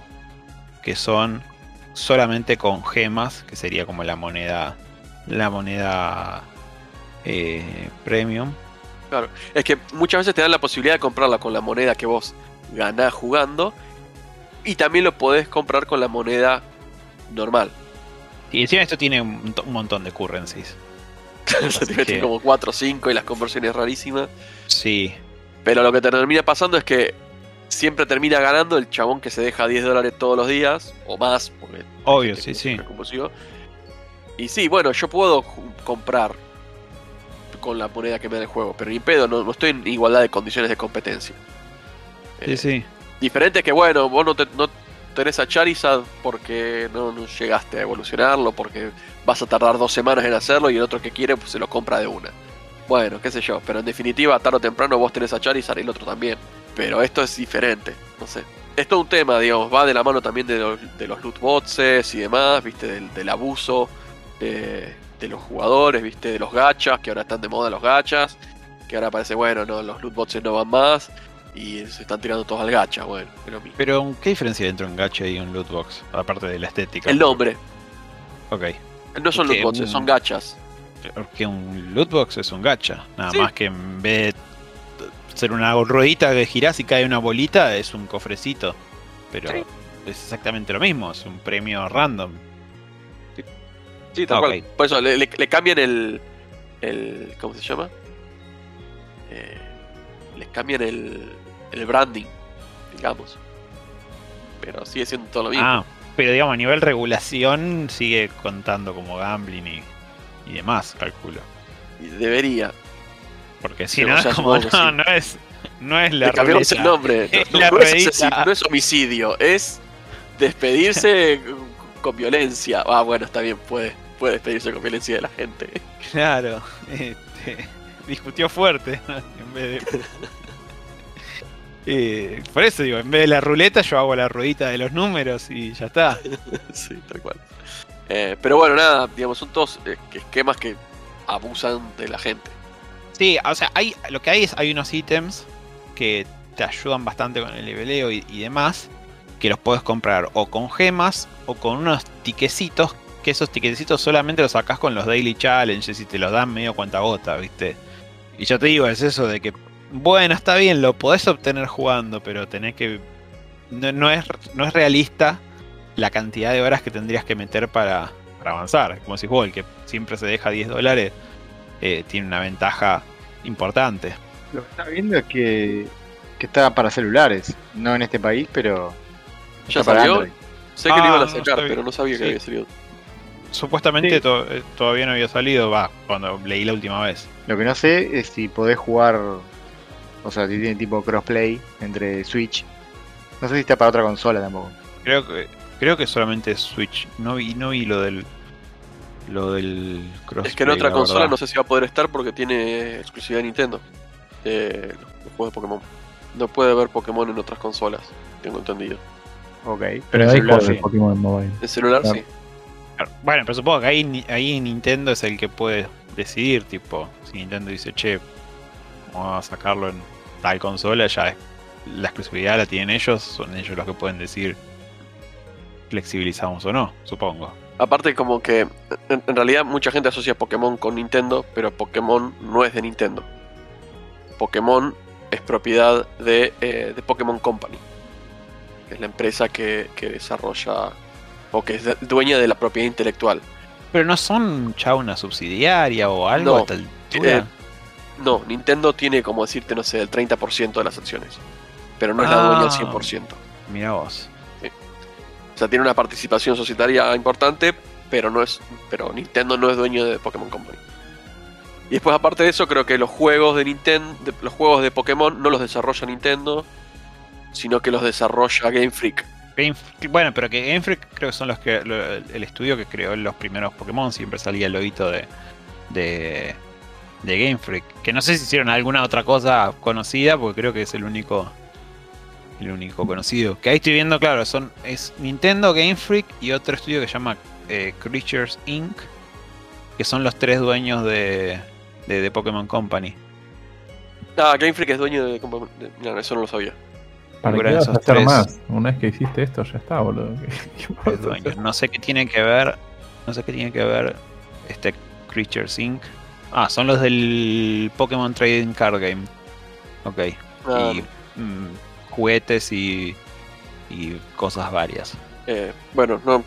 que son solamente con gemas, que sería como la moneda, la moneda eh, premium.
Es que muchas veces te dan la posibilidad de comprarla con la moneda que vos ganás jugando. Y también lo podés comprar con la moneda normal.
Y encima esto tiene un, mont- un montón de currencies. (laughs)
Meten
que-
como 4 o 5 y las conversiones rarísimas.
Sí,
Pero lo que te termina pasando es que siempre termina ganando el chabón que se deja 10 dólares todos los días. O más, porque
obvio, sí, sí.
Y sí, bueno, yo puedo comprar con la moneda que me da el juego, pero ni pedo, no, no estoy en igualdad de condiciones de competencia.
Sí,
Eh,
sí.
Diferente es que, bueno, vos no, te- no tenés a Charizard porque no, llegaste a evolucionarlo, porque vas a tardar dos semanas en hacerlo y el otro que quiere pues, se lo compra de una. Bueno, qué sé yo, pero en definitiva, tarde o temprano vos tenés a Charizard y el otro también. Pero esto es diferente, no sé. Es todo un tema, digamos, va de la mano también de los, de los loot boxes y demás, viste, del, del abuso de, de los jugadores, viste, de los gachas, que ahora están de moda los gachas, que ahora parece, bueno, no, los loot boxes no van más y se están tirando todos al gacha, bueno, es lo mismo.
Pero, ¿qué diferencia hay entre un gacha y un loot box? Aparte de la estética.
El nombre,
Ok.
no son loot boxes,
un-
son gachas.
Porque un loot box es un gacha. Nada
Sí.
más que en vez de ser una ruedita que girás y cae una bolita, es un cofrecito. Pero
Sí.
es exactamente lo mismo, es un premio random.
Sí, tal
Ah,
cual. Por eso le, le- le cambian el, el. ¿Cómo se llama? Eh, les cambian el, el branding, digamos. Pero sigue siendo todo lo mismo.
Ah, pero digamos, a nivel regulación sigue contando como gambling y, y demás, calculo.
Y debería.
Porque si
Sí,
no, es (laughs) como, no,
sí.
no es, no es la
cambiamos el nombre. (laughs) No, es no es homicidio, es despedirse (laughs) con violencia. Ah, bueno, está bien, puede, puede despedirse con violencia de la gente.
Claro, este, discutió fuerte en vez de. Eh, por eso digo, en vez de la ruleta, yo hago la ruedita de los números y ya está. (laughs)
sí, tal cual. Eh, pero bueno, nada, digamos, son todos eh, esquemas que abusan de la gente.
Sí, o sea, hay, lo que hay es hay unos ítems que te ayudan bastante con el leveleo y, y demás, que los puedes comprar o con gemas o con unos tiquecitos, que esos tiquecitos solamente los sacás con los daily challenges y te los dan medio cuenta gota, ¿viste? Y yo te digo, es eso de que, bueno, está bien, lo podés obtener jugando, pero tenés que... No, no es, no es realista la cantidad de horas que tendrías que meter para, para avanzar. Como si el que siempre se deja 10 dólares, eh, tiene una ventaja importante.
Lo que estaba viendo es que, que está para celulares, no en este país, pero
¿Ya
está para
salió?
Android.
Sé que lo
Ah,
iban a
no
sacar, pero no sabía que
Sí.
había salido.
Supuestamente
Sí.
to- eh, todavía no había salido, va, cuando leí la última vez.
Lo que no sé es si podés jugar, o sea, si tiene tipo crossplay entre Switch. No sé si está para otra consola tampoco.
Creo que creo que solamente es Switch. No vi, no vi lo del lo del crossplay.
Es que en otra
la
consola
verdad.
no sé si va a poder estar porque tiene exclusividad de Nintendo. De los juegos de Pokémon. No puede haber Pokémon en otras consolas, tengo entendido.
Ok.
Pero
en
hay
celular
juegos de
sí.
Pokémon Mobile.
En celular
Claro.
sí.
Bueno, pero supongo que ahí, ahí Nintendo es el que puede decidir, tipo, si Nintendo dice, che, vamos a sacarlo en tal consola, ya la exclusividad la tienen ellos, son ellos los que pueden decir flexibilizamos o no, supongo.
Aparte como que en, en realidad mucha gente asocia Pokémon con Nintendo, pero Pokémon no es de Nintendo. Pokémon es propiedad de, eh, de Pokémon Company. que Es la empresa que, que desarrolla o que es de- dueña de la propiedad intelectual.
Pero no son ya una subsidiaria o algo
No, eh, No, Nintendo tiene como decirte, no sé, el 30% de las acciones. Pero no es la
Ah.
dueña al 100%.
Mira vos.
O sea, tiene una participación societaria importante, pero no es, pero Nintendo no es dueño de Pokémon Company. Y después, aparte de eso, creo que los juegos de Nintendo, los juegos de Pokémon no los desarrolla Nintendo, sino que los desarrolla Game Freak.
Game bueno, pero que Game Freak creo que son los que lo- el estudio que creó los primeros Pokémon, siempre salía el loguito de, de, de Game Freak. Que no sé si hicieron alguna otra cosa conocida, porque creo que es el único el único conocido. Que ahí estoy viendo, claro, son es Nintendo, Game Freak y otro estudio que se llama eh, Creatures Inc. Que son los tres dueños de, de, de Pokémon Company.
Ah, Game Freak es dueño de, de- no, eso no lo sabía.
¿Para qué vas
esos
a hacer
tres.
más? Una vez que hiciste esto, ya está, boludo. (laughs)
No sé qué tiene que ver. No sé qué tiene que ver este Creatures Inc. Ah, son los del Pokémon Trading Card Game. Ok.
Ah,
y mm, juguetes y, y cosas varias.
eh, bueno, no,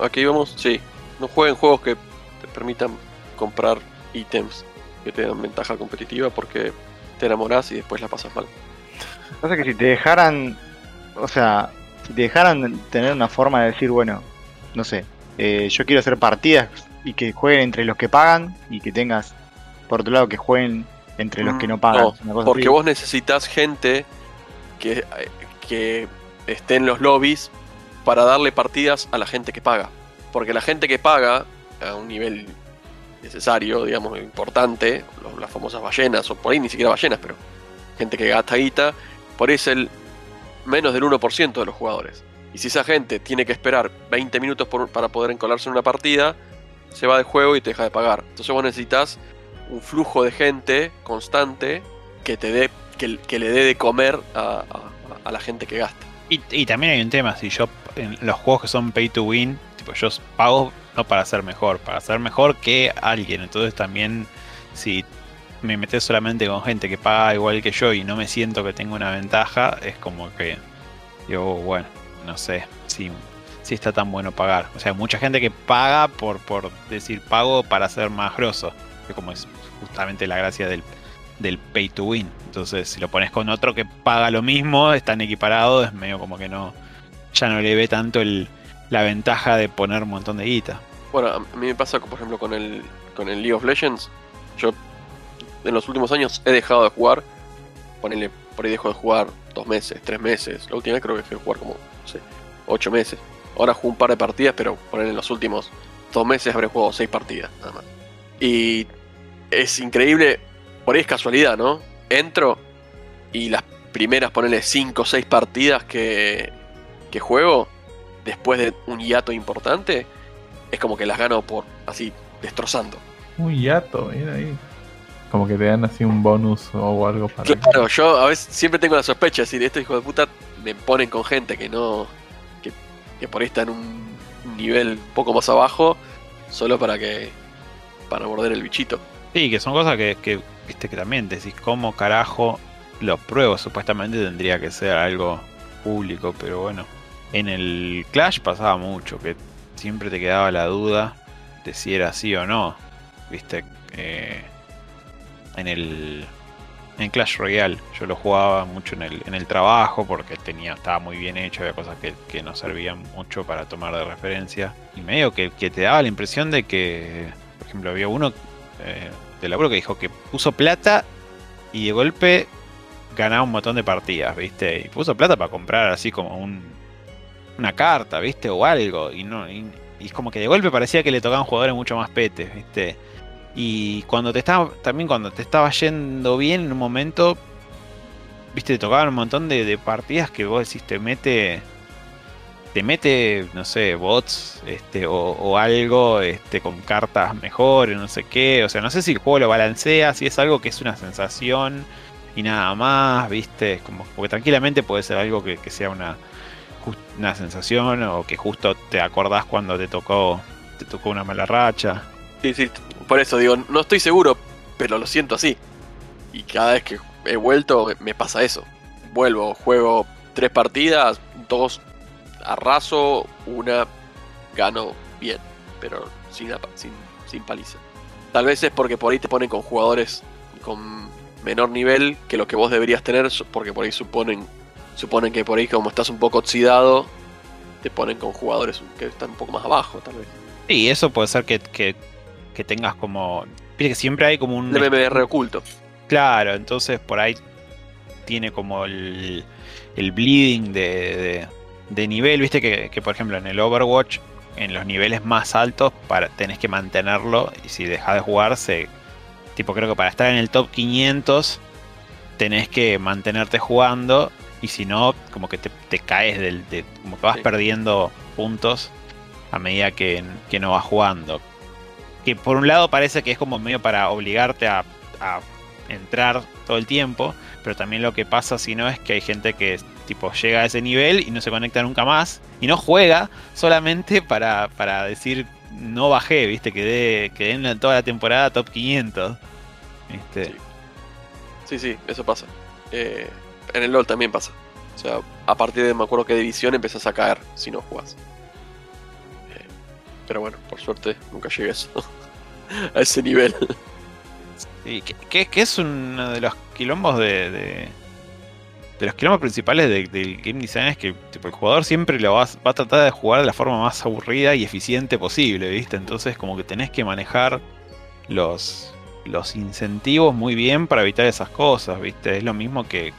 aquí vamos, sí. No jueguen juegos que te permitan comprar ítems que te dan ventaja competitiva porque te enamorás y después la pasas mal.
Pasa que si te dejaran, o sea, si te dejaran tener una forma de decir, bueno, no sé, eh, yo quiero hacer partidas y que jueguen entre los que pagan y que tengas, por otro lado, que jueguen entre los que no pagan.
No, Porque
así.
vos necesitas gente que, que esté en los lobbies para darle partidas a la gente que paga. Porque la gente que paga a un nivel necesario, digamos, importante, las famosas ballenas, o por ahí ni siquiera ballenas, pero gente que gasta guita, por ahí es el menos del 1% de los jugadores. Y si esa gente tiene que esperar 20 minutos por- para poder encolarse en una partida, se va del juego y te deja de pagar. Entonces vos necesitas un flujo de gente constante que te dé que, le dé de comer a, a- la gente que gasta.
Y, y también hay un tema, si yo en los juegos que son pay to win, tipo yo pago no para ser mejor, para ser mejor que alguien. Entonces también si me metes solamente con gente que paga igual que yo y no me siento que tengo una ventaja, es como que yo, bueno, no sé si, si está tan bueno pagar. O sea, mucha gente que paga por, por decir pago para ser más grosso, que como es justamente la gracia del, del pay to win. Entonces, si lo pones con otro que paga lo mismo, están equiparados, es medio como que no, ya no le ve tanto el, la ventaja de poner un montón de guita.
Bueno, a mí me pasa, por ejemplo, con el, con el League of Legends. Yo en los últimos años he dejado de jugar. Ponele, por ahí dejo de jugar dos meses, tres meses. La última vez creo que dejé de jugar como, no sé, ocho meses. Ahora juego un par de partidas, pero ponele en los últimos dos meses habré jugado seis partidas, nada más. Y es increíble, por ahí es casualidad, ¿no? Entro y las primeras, ponele cinco o seis partidas que, que juego, después de un hiato importante, es como que las gano por así, destrozando.
Un hiato, mira ahí. Como que te dan así un bonus o algo para.
Claro, yo a veces siempre tengo la sospecha, decir, estos hijos de puta me ponen con gente que no. Que, por ahí está en un nivel un poco más abajo, solo para que. para morder el bichito.
Sí, que son cosas que, que, viste, que también decís, ¿cómo carajo lo pruebo? Supuestamente tendría que ser algo público, pero bueno. En el Clash pasaba mucho, que siempre te quedaba la duda de si era así o no. Viste, Eh, en el en Clash Royale. Yo lo jugaba mucho en el, en el trabajo porque tenía, estaba muy bien hecho, había cosas que, que nos servían mucho para tomar de referencia. Y medio que, que te daba la impresión de que, por ejemplo, había uno eh, de laburo que dijo que puso plata y de golpe ganaba un montón de partidas, ¿viste? Y puso plata para comprar así como un, una carta, ¿viste? O algo. Y no y, y es como que de golpe parecía que le tocaban jugadores mucho más petes, ¿viste? Y cuando te estaba, también cuando te estaba yendo bien en un momento, viste, te tocaban un montón de, partidas que vos decís, te mete, te mete, no sé, bots, este, o, o algo, este, con cartas mejores, no sé qué. O sea, no sé si el juego lo balancea, si es algo que es una sensación y nada más, viste, como, porque tranquilamente puede ser algo que, que sea una, una sensación o que justo te acordás cuando te tocó, te tocó una mala racha.
Sí, sí, por eso digo, no estoy seguro, pero lo siento así. Y cada vez que he vuelto me- pasa eso. Vuelvo, juego tres partidas, dos arraso, una gano bien, pero sin, sin, sin paliza. Tal vez es porque por ahí te ponen con jugadores con menor nivel que lo que vos deberías tener, porque por ahí suponen, suponen que por ahí como estás un poco oxidado, te ponen con jugadores que están un poco más abajo, tal vez.
Sí, eso puede ser que, que tengas como. Viste que siempre hay como un.
MMR oculto.
Claro, entonces por ahí tiene como el, el bleeding de, de, de nivel. Viste que, que, por ejemplo, en el Overwatch, en los niveles más altos, para, tenés que mantenerlo. Y si dejas de jugar, se. Tipo, creo que para estar en el top 500, tenés que mantenerte jugando. Y si no, como que te, te caes del. de- como que vas
Sí.
perdiendo puntos a medida que, que no vas jugando. Que por un lado parece que es como medio para obligarte a, entrar todo el tiempo, pero también lo que pasa si no es que hay gente que tipo llega a ese nivel y no se conecta nunca más y no juega solamente para, para decir no bajé, viste, quedé, quedé en toda la temporada top 500. ¿viste?
Sí. Sí, eso pasa. Eh, en el LOL también pasa. O sea, a partir de me acuerdo qué división empezás a caer si no jugás. Eh, pero bueno, por suerte nunca llegué eso. A ese nivel.
Sí, que, que- es uno de los quilombos de. de, los quilombos principales de- del game design es que tipo, el jugador siempre lo va, va a tratar de jugar de la forma más aburrida y eficiente posible, ¿viste? Entonces como que tenés que manejar los, los incentivos muy bien para evitar esas cosas, ¿viste? Es lo mismo que,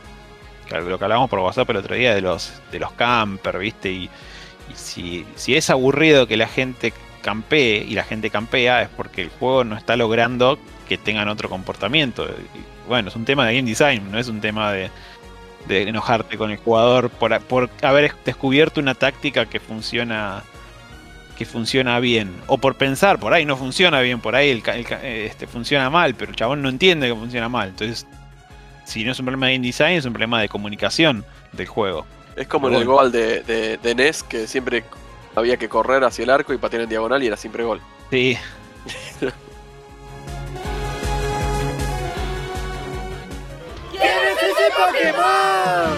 que lo que hablábamos por WhatsApp el otro día de los, de los camper, ¿viste? Y, y si, si es aburrido que la gente campee y la gente campea es porque el juego no está logrando que tengan otro comportamiento. Y, bueno, es un tema de game design, no es un tema de, de enojarte con el jugador por, por haber descubierto una táctica que funciona que funciona bien. O por pensar por ahí no funciona bien por ahí el, ca- este funciona mal pero el chabón no entiende que funciona mal. Entonces si no es un problema de game design es un problema de comunicación del juego.
Es como en el gol de, de, de NES que siempre había que correr hacia el arco y patear en diagonal y era siempre gol.
sí
¿Quién es ese Pokémon?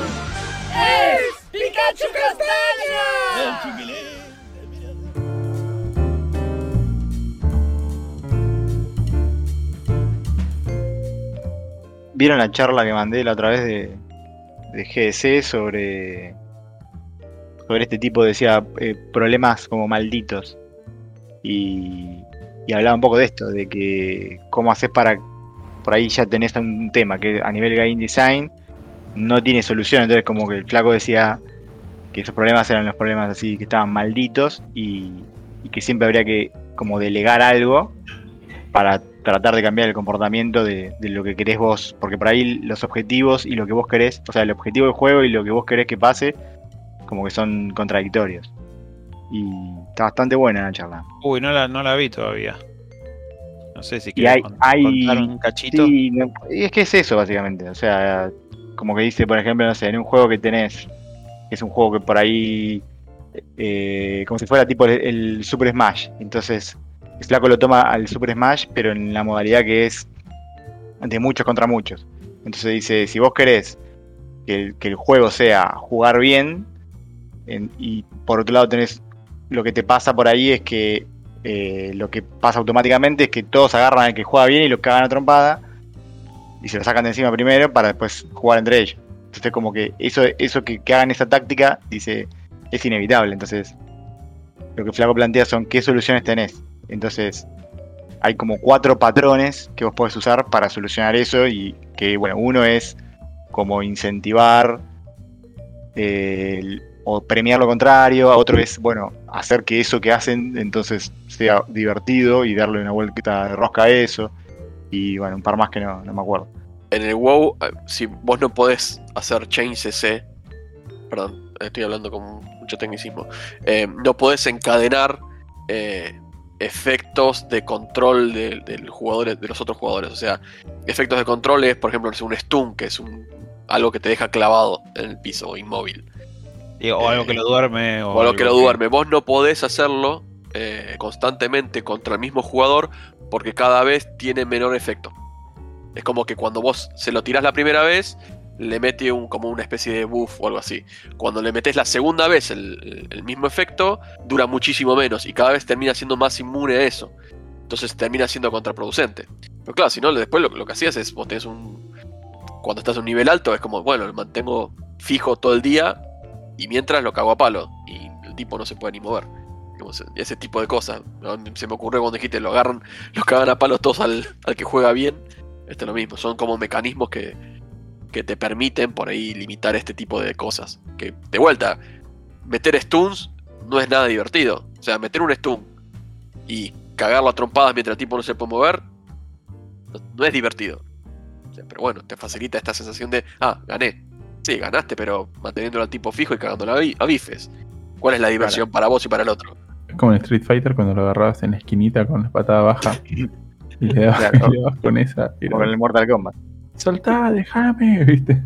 ¡Es Pikachu Castaña!
¿Vieron la charla que mandé la otra vez de, de GDC sobre, sobre este tipo, decía, eh, problemas como malditos? Y, hablaba un poco de esto, de que cómo haces para, por ahí ya tenés un tema que a nivel game design no tiene solución, entonces como que el flaco decía que esos problemas eran los problemas así que estaban malditos y, que siempre habría que como delegar algo para tratar de cambiar el comportamiento de lo que querés vos, porque por ahí los objetivos y lo que vos querés, o sea, el objetivo del juego y lo que vos querés que pase, como que son contradictorios. Y está bastante buena la charla.
uy no la, no la vi todavía no sé si quieres
hay-
contar un cachito
Sí, no- y es que es eso básicamente, o sea, como que dice, por ejemplo, no sé, en un juego que tenés, que es un juego que por ahí, eh, como si fuera tipo el, el Super Smash, entonces el flaco lo toma al Super Smash, pero en la modalidad que es de muchos contra muchos. Entonces dice, si vos querés que el, que el juego sea jugar bien, y por otro lado tenés lo que te pasa por ahí es que eh, lo que pasa automáticamente es que todos agarran al que juega bien y lo cagan a trompada. y se lo sacan de encima primero para después jugar entre ellos. Entonces como que eso, eso que, que hagan esa táctica, dice, es inevitable. Entonces, lo que Flaco plantea son qué soluciones tenés. Entonces, hay como cuatro patrones que vos podés usar para solucionar eso y que, bueno, uno es como incentivar eh, o premiar lo contrario, otro es, bueno, hacer que eso que hacen entonces sea divertido y darle una vuelta de rosca a eso. Y bueno, un par más que no, no me acuerdo.
En el WoW, eh, si vos no podés hacer chain CC, perdón, estoy hablando con mucho tecnicismo, eh, no podés encadenar eh, efectos de control de, del jugador, de los otros jugadores. O sea, efectos de control es, por ejemplo, un stun, que es un, algo que te deja clavado en el piso, inmóvil.
Digo, o algo que lo duerme. O,
O algo que lo duerme. Vos no podés hacerlo eh, constantemente contra el mismo jugador porque cada vez tiene menor efecto. Es como que cuando vos se lo tirás la primera vez, le mete un, como una especie de buff o algo así. Cuando le metes la segunda vez el mismo efecto, dura muchísimo menos y cada vez termina siendo más inmune a eso. Entonces termina siendo contraproducente. Pero claro, si no, después lo, lo que hacías es, vos tenés un... Cuando estás a un nivel alto, es como, bueno, lo mantengo fijo todo el día y mientras lo cago a palo y el tipo no se puede ni mover. Ese tipo de cosas. Se me ocurrió cuando dijiste lo agarran, los cagan a palos todos al, al que juega bien. Esto es lo mismo, son como mecanismos que, que te permiten por ahí limitar este tipo de cosas. Que de vuelta, meter stuns no es nada divertido. O sea, meter un stun y cagarlo a trompadas mientras el tipo no se puede mover, no, es divertido. Pero bueno, te facilita esta sensación de, ah, gané. Sí, ganaste, pero manteniéndolo al tipo fijo y cagándolo a, bi- a bifes. ¿Cuál es la diversión para vos y para el otro?
Es como en Street Fighter cuando lo agarrabas en la esquinita con la patada baja y le dabas,
Claro. (laughs)
y le dabas con esa. y
Como en
era,
el Mortal Kombat.
Soltá, déjame, (laughs) ¿viste?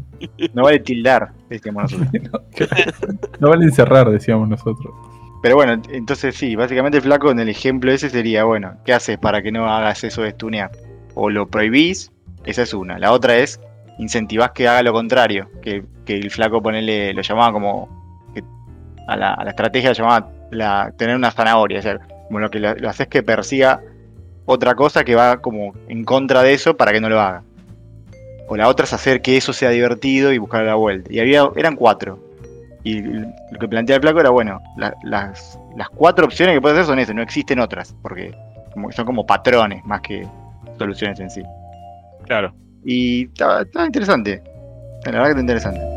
No vale tildar, decíamos nosotros. (laughs)
No, no vale encerrar, decíamos nosotros.
Pero bueno, entonces sí, básicamente flaco en el ejemplo ese sería, bueno, ¿qué haces para que no hagas eso de stunear? O lo prohibís, esa es una. La otra es, incentivás que haga lo contrario, que, el flaco ponele, lo llamaba como, que a, la, a la estrategia lo llamaba la, tener una zanahoria, o sea, como lo que lo, lo haces que persiga otra cosa que va como en contra de eso para que no lo haga. O la otra es hacer que eso sea divertido y buscar la vuelta. Y había, eran cuatro. Y lo que plantea el flaco era, bueno, la- las, cuatro opciones que puedes hacer son esas, no existen otras, porque son como patrones más que soluciones en sí.
Claro.
Y estaba, estaba interesante, la verdad que está interesante.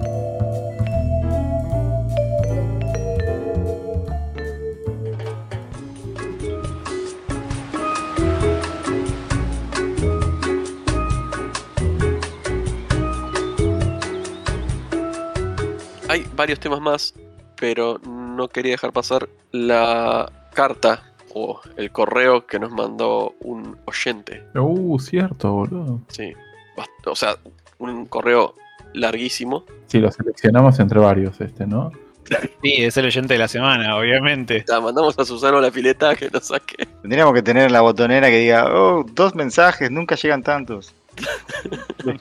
Hay varios temas más, pero no quería dejar pasar la carta o el correo que nos mandó un oyente.
Uh, cierto, boludo.
Sí. O sea, un correo larguísimo.
Sí, lo seleccionamos entre varios este, ¿no?
Sí, es el oyente de la semana, obviamente.
La mandamos a Susano a la pileta que nos saque.
Tendríamos que tener la botonera que diga, oh, dos mensajes, nunca llegan tantos. (laughs)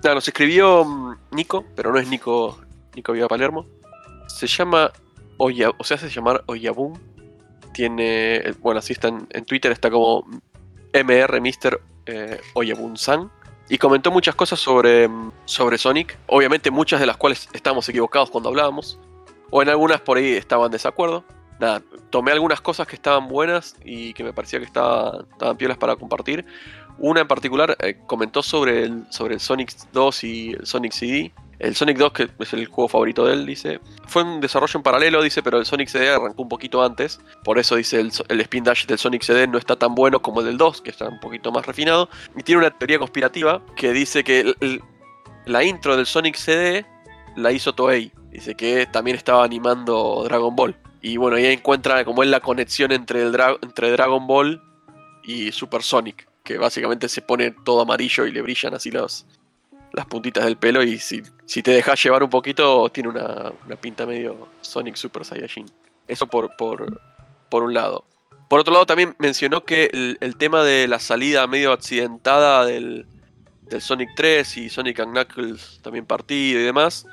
Claro, nos escribió mm, Nico, pero no es Nico, Nico Viva Palermo. Se llama Oya, o sea, se hace llamar Oyabun. Tiene, eh, bueno, así está en, en Twitter, está como MR Mr. Eh, Oyabun-san. Y comentó muchas cosas sobre, sobre Sonic. Obviamente muchas de las cuales estábamos equivocados cuando hablábamos. O en algunas por ahí estaban en desacuerdo. Nada, tomé algunas cosas que estaban buenas y que me parecía que estaban, estaban piolas para compartir. Una en particular eh, comentó sobre el, sobre el Sonic 2 y el Sonic CD. El Sonic 2, que es el juego favorito de él, dice. Fue un desarrollo en paralelo, dice, pero el Sonic CD arrancó un poquito antes. Por eso dice el, spin dash del Sonic CD no está tan bueno como el del 2, que está un poquito más refinado. Y tiene una teoría conspirativa que dice que la intro del Sonic CD la hizo Toei. Dice que también estaba animando Dragon Ball. Y bueno, ahí encuentra como es la conexión entre, entre Dragon Ball y Super Sonic. Que básicamente se pone todo amarillo y le brillan así los, las puntitas del pelo. Y si, si te dejas llevar un poquito, tiene una, una pinta medio Sonic Super Saiyajin. Eso por, por, por un lado. Por otro lado, también mencionó que el, tema de la salida medio accidentada del, del Sonic 3 y Sonic Knuckles también partido y demás.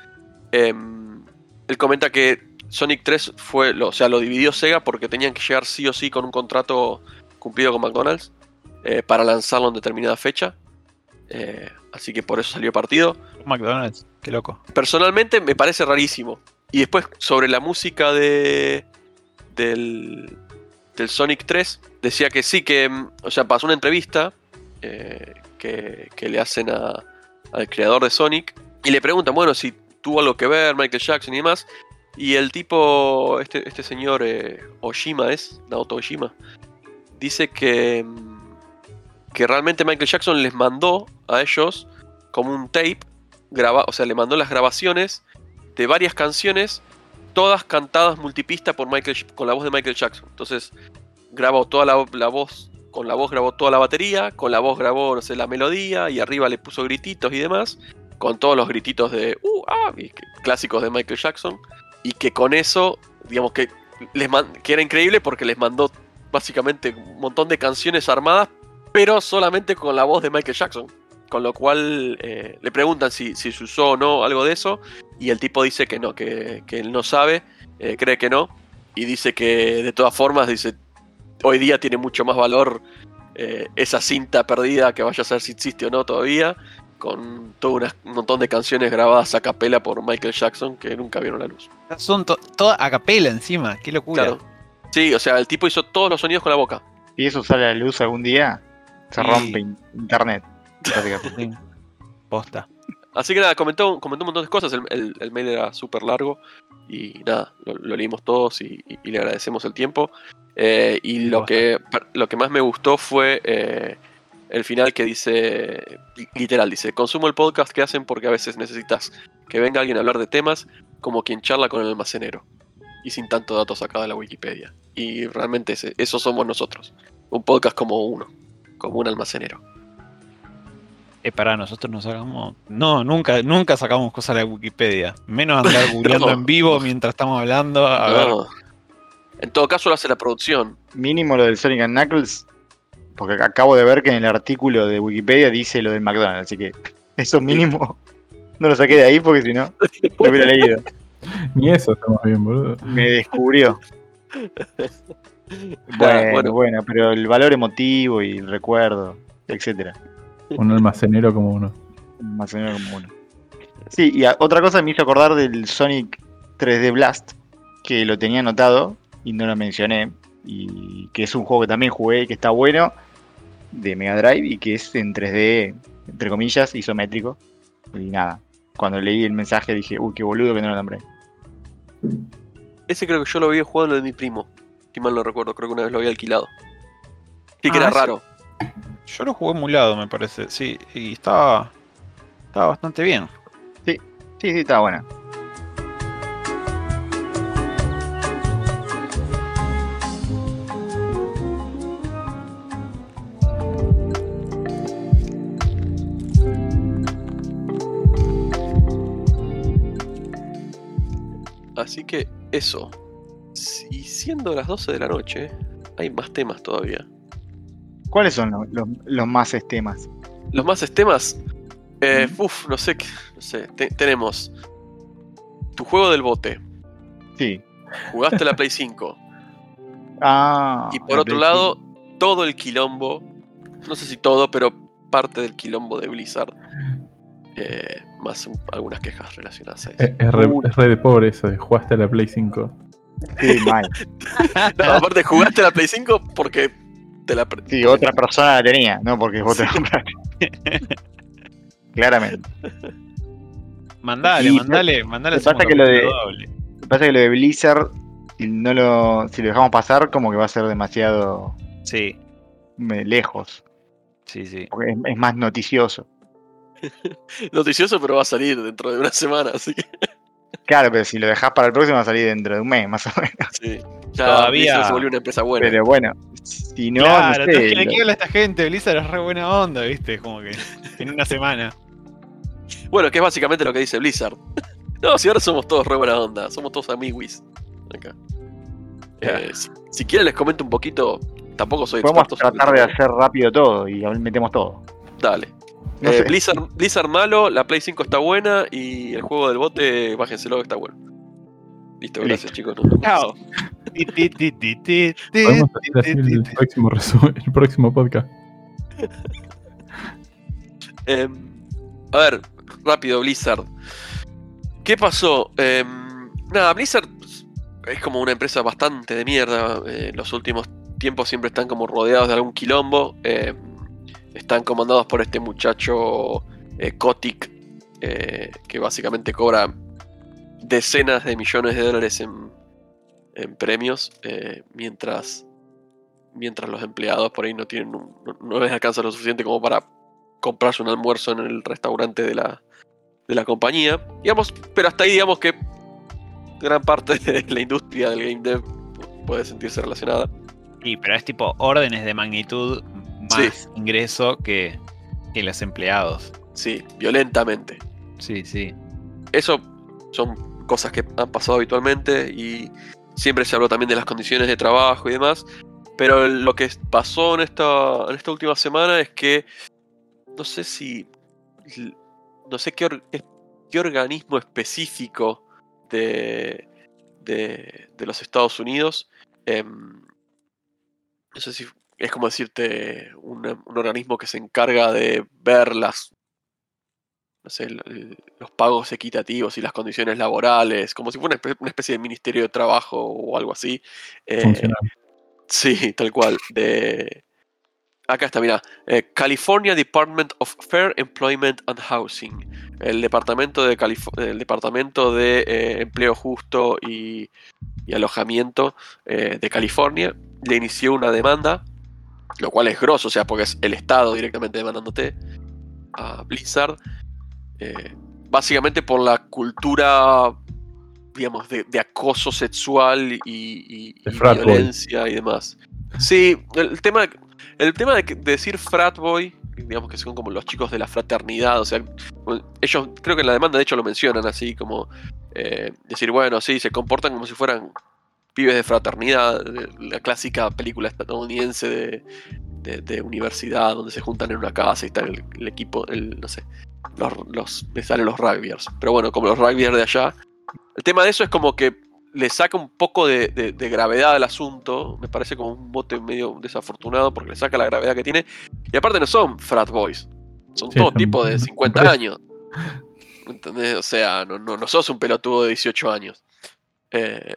em, él comenta que Sonic 3 fue, lo, o sea, lo dividió Sega porque tenían que llegar sí o sí con un contrato cumplido con McDonald's eh, para lanzarlo en determinada fecha. Eh, así que por eso salió partido.
McDonald's, qué loco.
Personalmente me parece rarísimo. Y después sobre la música de del, del Sonic 3, decía que sí, que, mm, o sea, pasó una entrevista eh, que, que le hacen a- al creador de Sonic y le preguntan, bueno, si tuvo algo que ver Michael Jackson y demás. Y el tipo, este, este señor eh, Oshima es, Naoto Oshima, dice que, mm, que realmente Michael Jackson les mandó a ellos como un tape, graba, o sea, le mandó las grabaciones de varias canciones, todas cantadas multipista por Michael, con la voz de Michael Jackson. Entonces, grabó toda la, la voz, con la voz grabó toda la batería, con la voz grabó, no sé, la melodía, y arriba le puso grititos y demás, con todos los grititos de, uh, ah, clásicos de Michael Jackson, y que con eso, digamos que, les man- que era increíble porque les mandó básicamente un montón de canciones armadas, pero solamente con la voz de Michael Jackson. Con lo cual eh, le preguntan si, si se usó o no algo de eso. Y el tipo dice que no, que, que él no sabe, eh, cree que no. Y dice que de todas formas, dice, hoy día tiene mucho más valor eh, esa cinta perdida que vaya a ser si existe o no todavía. Con todo una- un montón de canciones grabadas a capela por Michael Jackson que nunca vieron la luz.
Son to- toda a capela encima, qué locura.
Claro. Sí, o sea, el tipo hizo todos los sonidos con la boca.
Si eso sale a la luz algún día, se rompe in- internet. (laughs)
Posta.
Así que nada, comentó, comentó un montón de cosas. El, el- el mail era súper largo. Y nada, lo, lo leímos todos y, y- y le agradecemos el tiempo. Eh, y lo que, lo que más me gustó fue eh, el final que dice, literal, dice, consumo el podcast que hacen porque a veces necesitas que venga alguien a hablar de temas como quien charla con el almacenero. Y sin tanto datos sacado de la Wikipedia. Y realmente ese- eso somos nosotros. Un podcast como uno, como un almacenero.
Eh, para nosotros nos sacamos. No, nunca, nunca sacamos cosas de la Wikipedia. Menos andar (laughs) googleando
No.
en vivo mientras estamos hablando. A ver.
No. En todo caso lo hace la producción.
Mínimo lo del Sonic and Knuckles, porque ac- acabo de ver que en el artículo de Wikipedia dice lo del McDonald's, así que (laughs) eso mínimo no lo saqué de ahí porque si no lo hubiera leído. (laughs)
Ni eso estamos bien, boludo.
Me descubrió. (laughs) Bueno,
bueno.
bueno, pero el valor emotivo y el recuerdo, etcétera.
Un almacenero como uno.
Más o menos como uno. Sí, y a- otra cosa me hizo acordar del Sonic 3D Blast, que lo tenía anotado y no lo mencioné, y que es un juego que también jugué y que está bueno, de Mega Drive, y que es en 3D, entre comillas, isométrico. Y nada, cuando leí el mensaje dije, uy, qué boludo que no lo nombré.
Ese creo que yo lo había jugado lo de mi primo. Si mal no recuerdo, creo que una vez lo había alquilado. Sí, que
Ah,
era raro.
Yo lo jugué emulado, me parece. Sí, y estaba. Estaba bastante bien.
Sí, sí, está buena.
Así que eso. Y siendo las 12 de la noche, hay más temas todavía.
¿Cuáles son los, los- los más temas?
Los más temas. Eh, uf, no sé, qué- no sé. te- tenemos tu juego del bote.
Sí.
Jugaste la (laughs) Play 5.
Ah.
y por otro
Play
lado, todo el quilombo. No sé si todo, pero parte del quilombo de Blizzard. Eh, más un- algunas quejas relacionadas a eso.
Es, es re, es re de pobre eso de jugaste a la Play 5.
Sí, mal. (laughs)
No, aparte, jugaste la Play 5 porque te la.
Sí, otra persona la tenía, no porque vos te la compraste. (laughs) Claramente.
Mandale,
Y-
mandale, mandale.
me pasa que lo de-. Lo pasa es que lo de Blizzard, si, no lo, si lo dejamos pasar, como que va a ser demasiado
Sí,
lejos.
sí, sí.
Porque es, es más noticioso. (laughs)
Noticioso, pero va a salir dentro de una semana, así que
Claro, pero si lo dejás para el próximo va a salir dentro de un mes, más o menos.
sí. Ya
Todavía-
Blizzard se volvió una empresa buena.
Pero bueno, si no,
claro,
no sé,
¿qué,
lo-
qué habla esta gente? Blizzard es re buena onda, ¿viste? Como que en una semana.
Bueno, que es básicamente lo que dice Blizzard. (laughs) No, si ahora somos todos re buena onda, somos todos amiguis. Acá. Eh, si, si quieren les comento un poquito, tampoco soy
podemos
experto. sobre
tratar de hacer rápido todo y metemos todo.
Dale.
No
Eh,
sé.
Blizzard, Blizzard malo, la Play 5 está buena y el juego del bote, bájenselo que está bueno. Listo, gracias chicos. nos vemos.
Podemos hacer el próximo, el próximo podcast. (laughs)
Em, a ver, rápido, Blizzard. ¿Qué pasó? Em, nada, Blizzard es como una empresa bastante de mierda. eh, en los últimos tiempos siempre están como rodeados de algún quilombo. em, están comandados por este muchacho eh, eh, que básicamente cobra decenas de millones de dólares en, en premios, eh, mientras, mientras los empleados por ahí no tienen un- no, no les alcanza lo suficiente como para comprarse un almuerzo en el restaurante de la, de la compañía. Digamos, pero hasta ahí digamos que gran parte de la industria del game dev puede sentirse relacionada.
Sí, pero es tipo órdenes de magnitud más ingreso que, que los empleados.
Sí, violentamente.
Sí, sí.
Eso son cosas que han pasado habitualmente y siempre se habló también de las condiciones de trabajo y demás. Pero lo que pasó en esta, en esta última semana es que no sé si. No sé qué, or- qué- qué organismo específico de, de, de los Estados Unidos. em, no sé si es como decirte un, un organismo que se encarga de ver las no sé, los pagos equitativos y las condiciones laborales, como si fuera una espe- una especie de ministerio de trabajo o algo así. Eh, sí, tal cual. De... Acá está, mira. eh, California Department of Fair Employment and Housing. El departamento de, Calif- el departamento de eh, empleo justo y, y alojamiento eh, de California le inició una demanda, lo cual es grosso, o sea, porque es el Estado directamente demandándote a Blizzard eh, básicamente por la cultura, digamos, de, de acoso sexual y, y-
boy.
violencia y demás. Sí, el tema, el tema de decir frat boy, digamos que son como los chicos de la fraternidad, o sea, ellos creo que en la demanda de hecho lo mencionan así como eh, decir, bueno, sí, se comportan como si fueran pibes de fraternidad, la clásica película estadounidense de, de- de universidad donde se juntan en una casa y está el, el equipo, el, no sé, los, los, me salen los rugbyers. Pero bueno, como los rugbyers de allá. El tema de eso es como que le saca un poco de, de- de gravedad al asunto. Me parece como un bote medio desafortunado porque le saca la gravedad que tiene. Y aparte no son frat boys. Son
Sí,
todo
son-
tipo de
son
50
presos.
años. ¿Entendés? O sea, no, no, no sos un pelotudo de 18 años. Eh,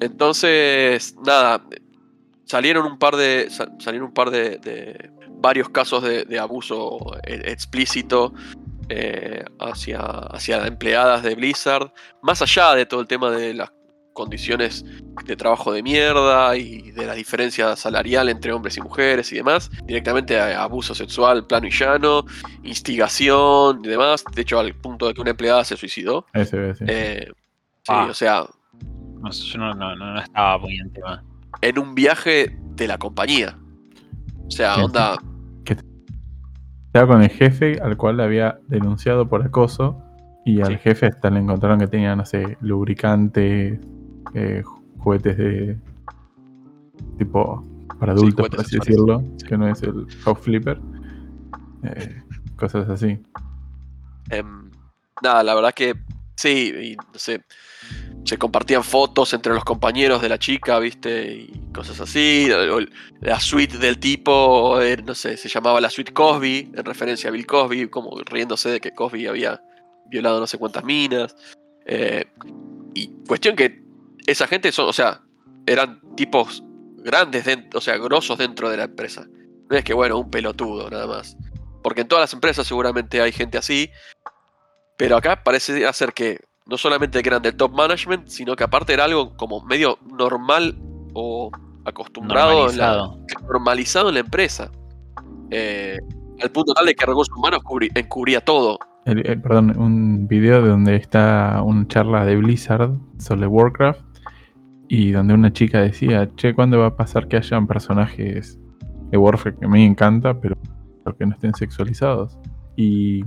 entonces, nada. Salieron un par de. sa- Salieron un par de. de varios casos de, de abuso eh, explícito eh, hacia, hacia empleadas de Blizzard. Más allá de todo el tema de las condiciones de trabajo de mierda y de la diferencia salarial entre hombres y mujeres y demás. Directamente a abuso sexual, plano y llano, instigación y demás. De hecho, al punto de que una empleada se suicidó. Eh, sí,
Ah.
o sea,
No sé, yo no, no, no, no estaba muy en tema.
en un viaje de la compañía. O sea,
Sí,
onda.
Estaba con el jefe al cual le había denunciado por acoso. Y al
Sí.
jefe hasta le encontraron que tenía, no sé, lubricante, eh, juguetes de. tipo. para adultos, por así decirlo. Que no es el House Flipper. Eh, cosas así.
Em, nada, la verdad que sí, y no sé, se compartían fotos entre los compañeros de la chica, viste, y cosas así. La suite del tipo, eh, no sé, se llamaba la suite Cosby, en referencia a Bill Cosby, como riéndose de que Cosby había violado no sé cuántas minas. Eh, y cuestión que esa gente son, o sea, eran tipos grandes, den- o sea, grosos dentro de la empresa. No es que, bueno, un pelotudo nada más. Porque en todas las empresas seguramente hay gente así. Pero acá parece ser que no solamente que eran del top management, sino que aparte era algo como medio normal o acostumbrado, en la-
Normalizado.
normalizado en la empresa. Eh, al punto tal de que recursos humanos cubrí- encubría todo.
El- perdón, un video de donde está una charla de Blizzard sobre Warcraft y donde una chica decía, che, ¿cuándo va a pasar que hayan personajes de Warcraft que a mí me encanta, pero que no estén sexualizados? Y,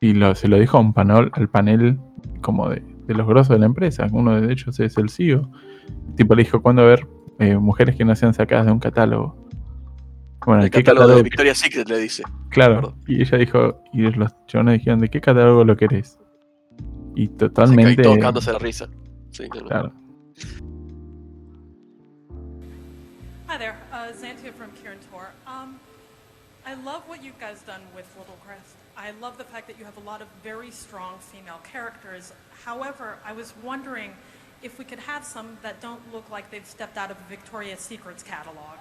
y lo- se lo dijo a un panel, al panel como de, de los grosos de la empresa, uno de ellos es el CEO. tipo le dijo, ¿cuándo va a haber eh, mujeres que no sean sacadas de un catálogo? Bueno,
El
¿qué
catálogo de? Victoria's Secret le dice.
Claro,
Perdón.
y ella dijo, y los chavales dijeron, ¿de qué catálogo lo querés? Y totalmente...
todo cagándose la risa. Sí.
Claro.
Hi there, uh, Xantia from Kirin Tor. Um, I love what you guys done with Little Crest. I love the fact that you have a lot of very strong female characters. However, I was wondering if we could have some that don't look like they've stepped out of a Victoria's Secrets catalog.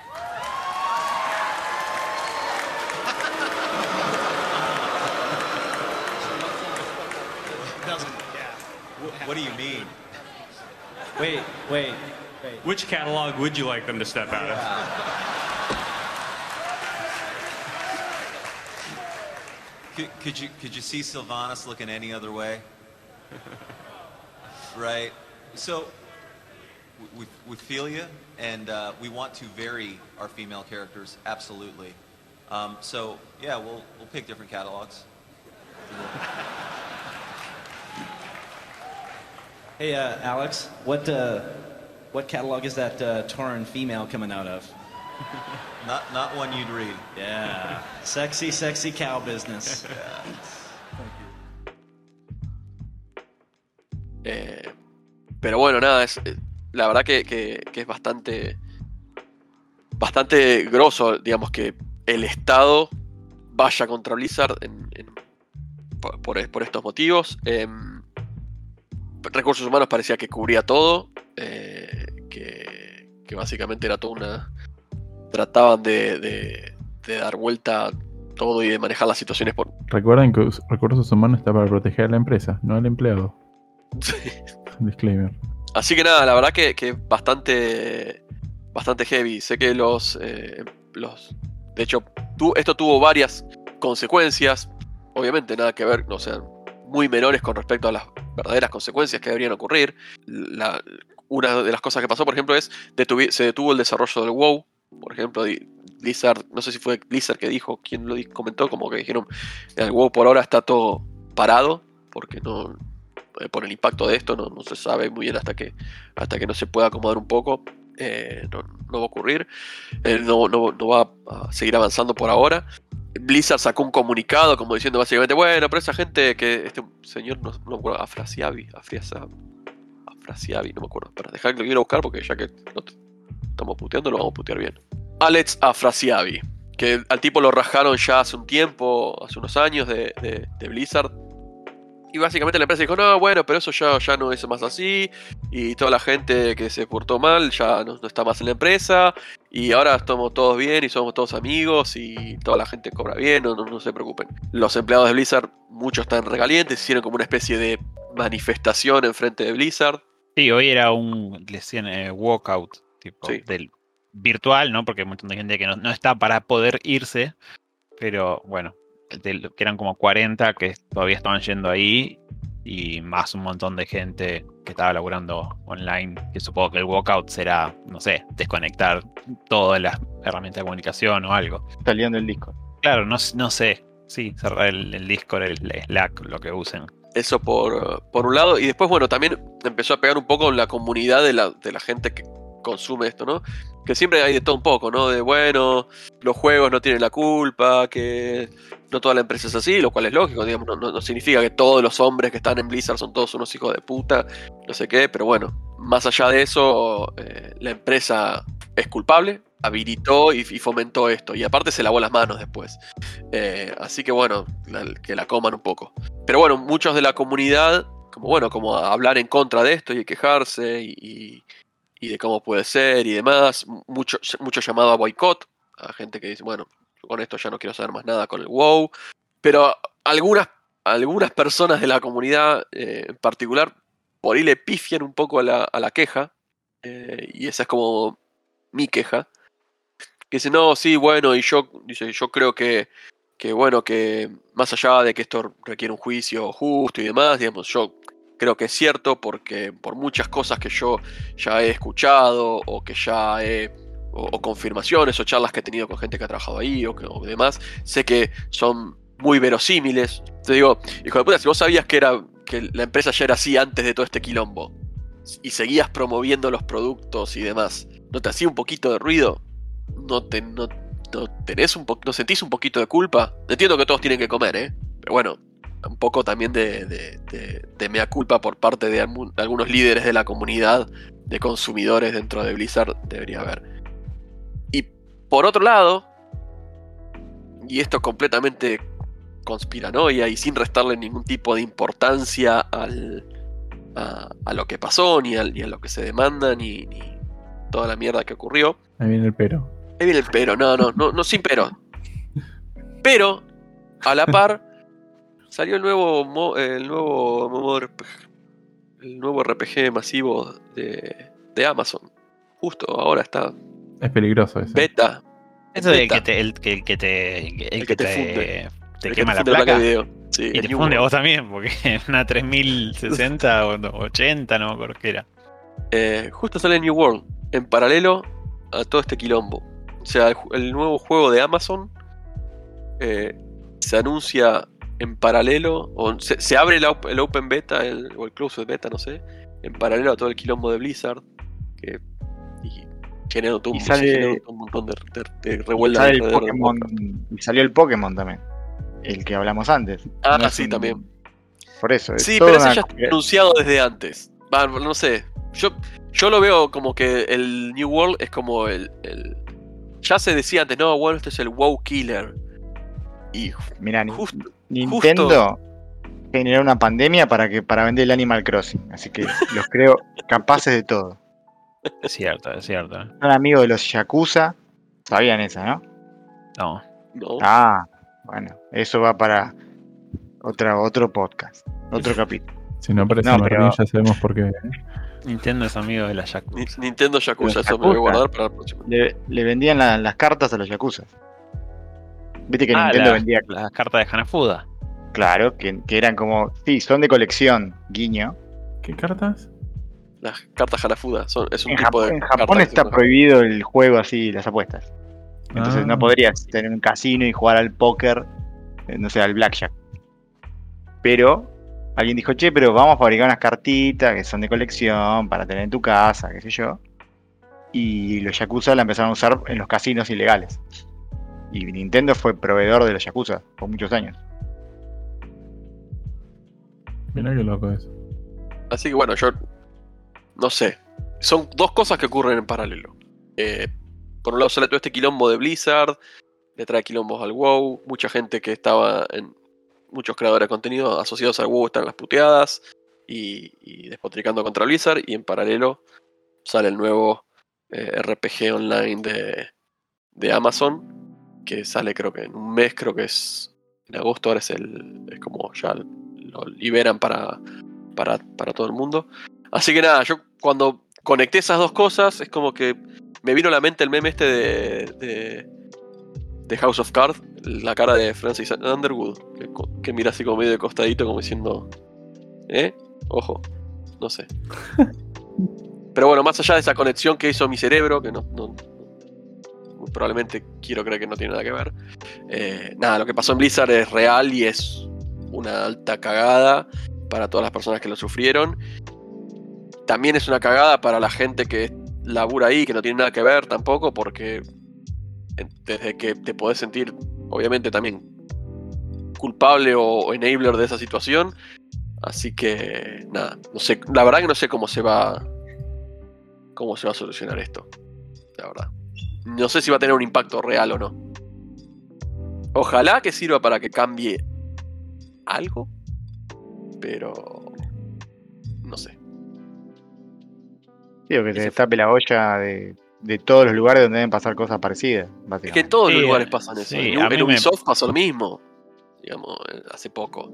What do you mean?
Wait, wait, wait.
Which catalog would you like them to step out of?
Could, could you could you see Sylvanas looking any other way? right. So we, we, feel you, and uh, we want to vary our female characters absolutely. Um, so yeah, we'll we'll pick different catalogs.
Hey, uh, Alex, what uh, what catalog is that uh, Tauran female coming out of? (laughs)
Not not one you'd read.
Yeah, sexy, sexy cow business. (laughs)
Eh, pero bueno, nada, es, eh, la verdad que, que- que es bastante, bastante grosso, digamos, que el Estado vaya contra Blizzard en- en- por, por- por estos motivos. Em, recursos humanos parecía que cubría todo, eh, que, que básicamente era toda una... Trataban de, de- de dar vuelta a todo y de manejar las situaciones por...
Recuerden que recursos humanos está para proteger a la empresa, no al empleado. Disclaimer.
Así que nada, la verdad que, que bastante bastante heavy. Sé que los, eh, los de hecho, tu- esto tuvo varias consecuencias. Obviamente nada que ver, o sea, muy menores con respecto a las verdaderas consecuencias que deberían ocurrir. La- una de las cosas que pasó, por ejemplo, es detuvi- se detuvo el desarrollo del WoW. Por ejemplo, Blizzard, no sé si fue Blizzard que dijo, quién lo comentó, como que dijeron, el WoW por ahora está todo parado, porque no, eh, por el impacto de esto, no, no se sabe muy bien hasta que, hasta que no se pueda acomodar un poco. eh, no, va a ocurrir. Eh, no, no- no va a seguir avanzando por ahora. Blizzard sacó un comunicado como diciendo básicamente, bueno, pero esa gente que este señor, no, me acuerdo, Afrasiabi, Afrasiabi, no me acuerdo. Para dejar que lo quiero buscar porque ya que estamos puteando, lo vamos a putear bien. Alex Afrasiabi, que al tipo lo rajaron ya hace un tiempo, hace unos años de, Blizzard. Y básicamente la empresa dijo, no, bueno, pero eso ya, ya no es más así. Y toda la gente que se portó mal ya no, está más en la empresa. Y ahora estamos todos bien y somos todos amigos y toda la gente cobra bien, no, no, se preocupen. Los empleados de Blizzard, muchos están regalientes, hicieron como una especie de manifestación enfrente de Blizzard.
Sí, hoy era un, le eh, walkout, tipo,
Sí.
del virtual, ¿no? Porque hay un montón de gente que no, no está para poder irse, pero bueno, del- que eran como 40 que todavía estaban yendo ahí y más un montón de gente que estaba laburando online, que supongo que el walkout será, no sé, desconectar todas las herramientas de comunicación o algo.
Saliendo el disco.
Claro, no, sé, sí, cerrar el, el Discord, el Slack, lo que usen.
Eso por, por un lado. Y después, bueno, también empezó a pegar un poco la comunidad de la, de la gente que consume esto, ¿no? Que siempre hay de todo un poco, ¿no? De, bueno, los juegos no tienen la culpa, que no toda la empresa es así, lo cual es lógico, digamos, no, significa que todos los hombres que están en Blizzard son todos unos hijos de puta, no sé qué, pero bueno, más allá de eso, eh, la empresa es culpable, habilitó y, fomentó esto, y aparte se lavó las manos después. Eh, así que bueno, que la coman un poco. Pero bueno, muchos de la comunidad, como bueno, como hablar en contra de esto y quejarse y- y de cómo puede ser y demás, mucho, mucho llamado a boicot, a gente que dice, bueno, con esto ya no quiero saber más nada con el WoW, pero algunas, algunas personas de la comunidad eh, en particular, por ahí le pifian un poco a la, a la queja, eh, y esa es como mi queja, que dice, no, sí, bueno, y yo, dice, yo creo que que bueno, que más allá de que esto requiere un juicio justo y demás, digamos, yo creo que es cierto porque por muchas cosas que yo ya he escuchado o que ya he, o, o confirmaciones o charlas que he tenido con gente que ha trabajado ahí o, que, o demás, sé que son muy verosímiles. Te digo, hijo de puta, si vos sabías que, era, que la empresa ya era así antes de todo este quilombo y seguías promoviendo los productos y demás, ¿no te hacía un poquito de ruido? ¿No, te, no, no tenés un po- no sentís un poquito de culpa? Entiendo que todos tienen que comer, ¿eh? Pero bueno, un poco también de, de- de- de mea culpa por parte de, algunos líderes de la comunidad de consumidores dentro de Blizzard debería haber. Y por otro lado, y esto completamente conspiranoia y sin restarle ningún tipo de importancia al, a, a lo que pasó, ni, al- ni a lo que se demanda, ni, ni toda la mierda que ocurrió.
Ahí viene el pero.
Ahí viene el pero, no, no, no, no sin pero. Pero, a la par, (laughs) salió el nuevo, mo- el nuevo, RPG, el nuevo RPG masivo de, de Amazon. Justo ahora está
Es peligroso eso.
beta.
Eso de
beta.
que te, el, que, el que te, el que
te
te,
funde.
te
El que
quema la placa.
de video. Sí,
Y
el
te funde vos también, porque (laughs) es una 3060 o no, 80, no me acuerdo qué era.
Eh, justo sale New World, en paralelo a todo este quilombo. O sea, el, el nuevo juego de Amazon eh, se anuncia en paralelo, o se, se abre el, op- el Open Beta el- o el Closed Beta, no sé, en paralelo a todo el quilombo de Blizzard, que y generó todo,
Y
un-
sale-
generó un montón de, de, de revuelta
Sale el
alrededor del
Pokémon,
podcast.
y salió el Pokémon también. El que hablamos antes.
Ah,
No
sí,
un-
también.
Por eso. es
Sí, pero ese
una-
ya está anunciado desde antes. Va, no sé. Yo, yo lo veo como que el New World es como el, el- Ya se decía antes, no, bueno, este es el WoW Killer. Y
Mirá,
justo,
Nintendo generó una pandemia para que para vender el Animal Crossing. Así que (laughs) los creo capaces de todo.
Es cierto, es cierto.
Son amigos de los Yakuza. Sabían esa, ¿no?
No.
no.
Ah, bueno. Eso va para otra, otro podcast. Otro (laughs) capítulo.
Si no aparece
No,
Martín,
pero-
ya sabemos por qué.
Nintendo es amigo de la Yakuza.
Ni- Nintendo Yakuza,
Los
eso me voy a guardar para la próxima.
Le, le vendían la- las cartas a los Yakuza. Viste que
Ah,
Nintendo
la-
vendía,
Las cartas de Hanafuda.
claro, que, que eran como, sí, son de colección, guiño.
¿Qué cartas?
Las cartas Hanafuda son, es un
En,
tipo
Japón,
de.
en Japón está prohibido el juego así, las apuestas. Entonces
Ah.
no podrías tener un casino y jugar al póker, eh, no sé, al blackjack. Pero alguien dijo, che, pero vamos a fabricar unas cartitas que son de colección para tener en tu casa, qué sé yo. Y los Yakuza la empezaron a usar en los casinos ilegales. Y Nintendo fue proveedor de los Yakuza por muchos años.
Mirá qué loco eso.
Así que bueno, yo. No sé. Son dos cosas que ocurren en paralelo. Eh, por un lado sale todo este quilombo de Blizzard, le trae quilombos al WoW, mucha gente que estaba en. Muchos creadores de contenido asociados al WoW están en las puteadas y, y despotricando contra Blizzard, y en paralelo sale el nuevo eh, RPG online de, de Amazon, que sale creo que en un mes, creo que es en agosto, ahora es el. es como ya lo liberan para, para, para todo el mundo. Así que nada, yo cuando conecté esas dos cosas, es como que me vino a la mente el meme este de, de, de House of Cards, la cara de Francis Underwood, que, mira así como medio de costadito, como diciendo, ¿eh? Ojo, no sé. (laughs) Pero bueno, más allá de esa conexión que hizo mi cerebro, que no, probablemente quiero creer que no tiene nada que ver, eh, nada, lo que pasó en Blizzard es real y es una alta cagada para todas las personas que lo sufrieron. También es una cagada para la gente que labura ahí, que no tiene nada que ver tampoco, porque desde que te podés sentir, obviamente, también culpable o enabler de esa situación. Así que, nada, no sé, la verdad que no sé cómo se va. cómo se va a solucionar esto. La verdad. No sé si va a tener un impacto real o no. Ojalá que sirva para que cambie algo. Pero. No sé.
Digo, que se destape la olla de, de todos los lugares donde deben pasar cosas parecidas.
Es que en todos los lugares pasan eso.
sí,
en,
a
en
mí me-
Ubisoft pasó lo mismo. Digamos, eh, hace poco.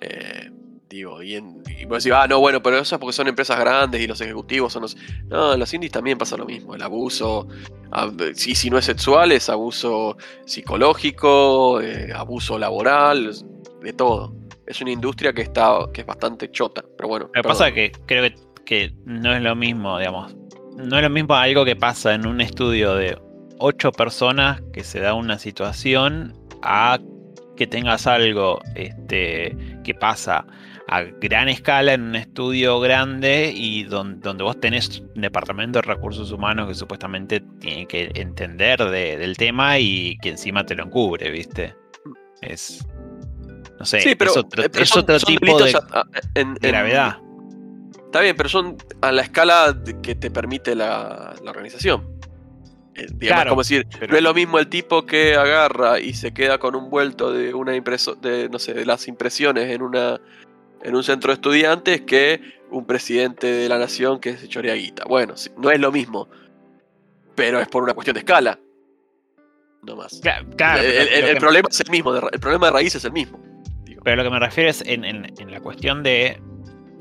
Eh, digo, y, en, y vos decís, ah, no, bueno, pero eso es porque son empresas grandes y los ejecutivos son los. No, en los indies también pasa lo mismo. El abuso. ab- si, si no es sexual, es abuso psicológico, eh, abuso laboral, de todo. Es una industria que está que es bastante chota. Pero bueno.
Lo que
perdón.
pasa es que creo que, que no es lo mismo, digamos. No es lo mismo algo que pasa en un estudio de ocho personas que se da una situación a que tengas algo este, que pasa a gran escala en un estudio grande y don- donde vos tenés un departamento de recursos humanos que supuestamente tiene que entender de- del tema y que encima te lo encubre, ¿viste? Es. No sé,
Sí, pero,
es otro,
eh, pero
es
son-
otro
son
tipo de,
a- a- en-
de
en-
gravedad.
Está bien, pero son a la escala que te permite la, la organización. Eh, digamos,
Claro,
como decir,
pero-
no es lo mismo el tipo que agarra y se queda con un vuelto de una impreso de, no sé, de las impresiones en una en un centro de estudiantes que un presidente de la nación que se chorea guita. Bueno, no es lo mismo. Pero es por una cuestión de escala. No más.
Cla- Claro,
el, problema es el mismo, el problema de raíz es el mismo.
Pero lo que me refiero es en, en- en la cuestión de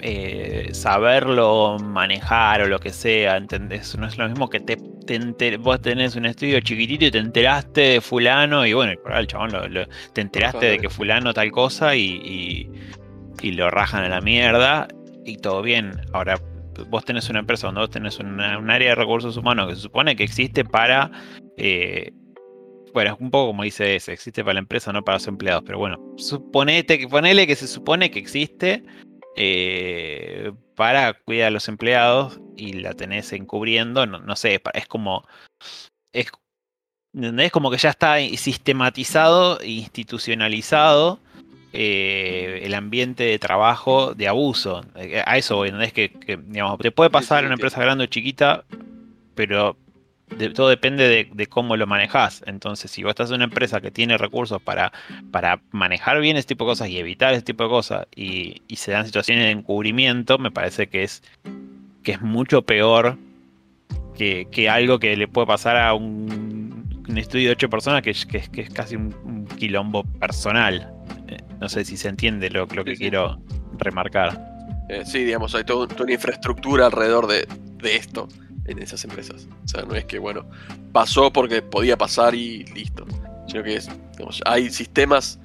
eh, saberlo manejar o lo que sea, ¿entendés? No es lo mismo que te, te enter- vos tenés un estudio chiquitito y te enteraste de fulano y bueno, y por ahí el chabón lo- lo- te enteraste de que fulano tal cosa y, y- y lo rajan a la mierda y todo bien. Ahora, vos tenés una empresa donde vos tenés un área de recursos humanos que se supone que existe para... eh, bueno, es un poco como dice ese, existe para la empresa, no para los empleados, pero bueno, suponete que, ponele que se supone que existe eh, para cuidar a los empleados y la tenés encubriendo, no, no sé, es como, es, ¿entendés? como que ya está sistematizado, e institucionalizado eh, el ambiente de trabajo de abuso. Eh, A eso voy, ¿entendés? Que, que, digamos, te puede pasar en una empresa grande o chiquita, pero de- todo depende de, de cómo lo manejas. Entonces, si vos estás en una empresa que tiene recursos para, para manejar bien ese tipo de cosas y evitar ese tipo de cosas, y, y se dan situaciones de encubrimiento, me parece que es, que es mucho peor que, que algo que le puede pasar a un, un estudio de ocho personas que, es- que, que es casi un, un quilombo personal. No sé si se entiende lo, lo que quiero remarcar.
Eh, sí, digamos, hay todo- toda una infraestructura alrededor de, de esto en esas empresas. O sea, no es que, bueno, pasó porque podía pasar y listo. Sino que es, digamos, hay sistemas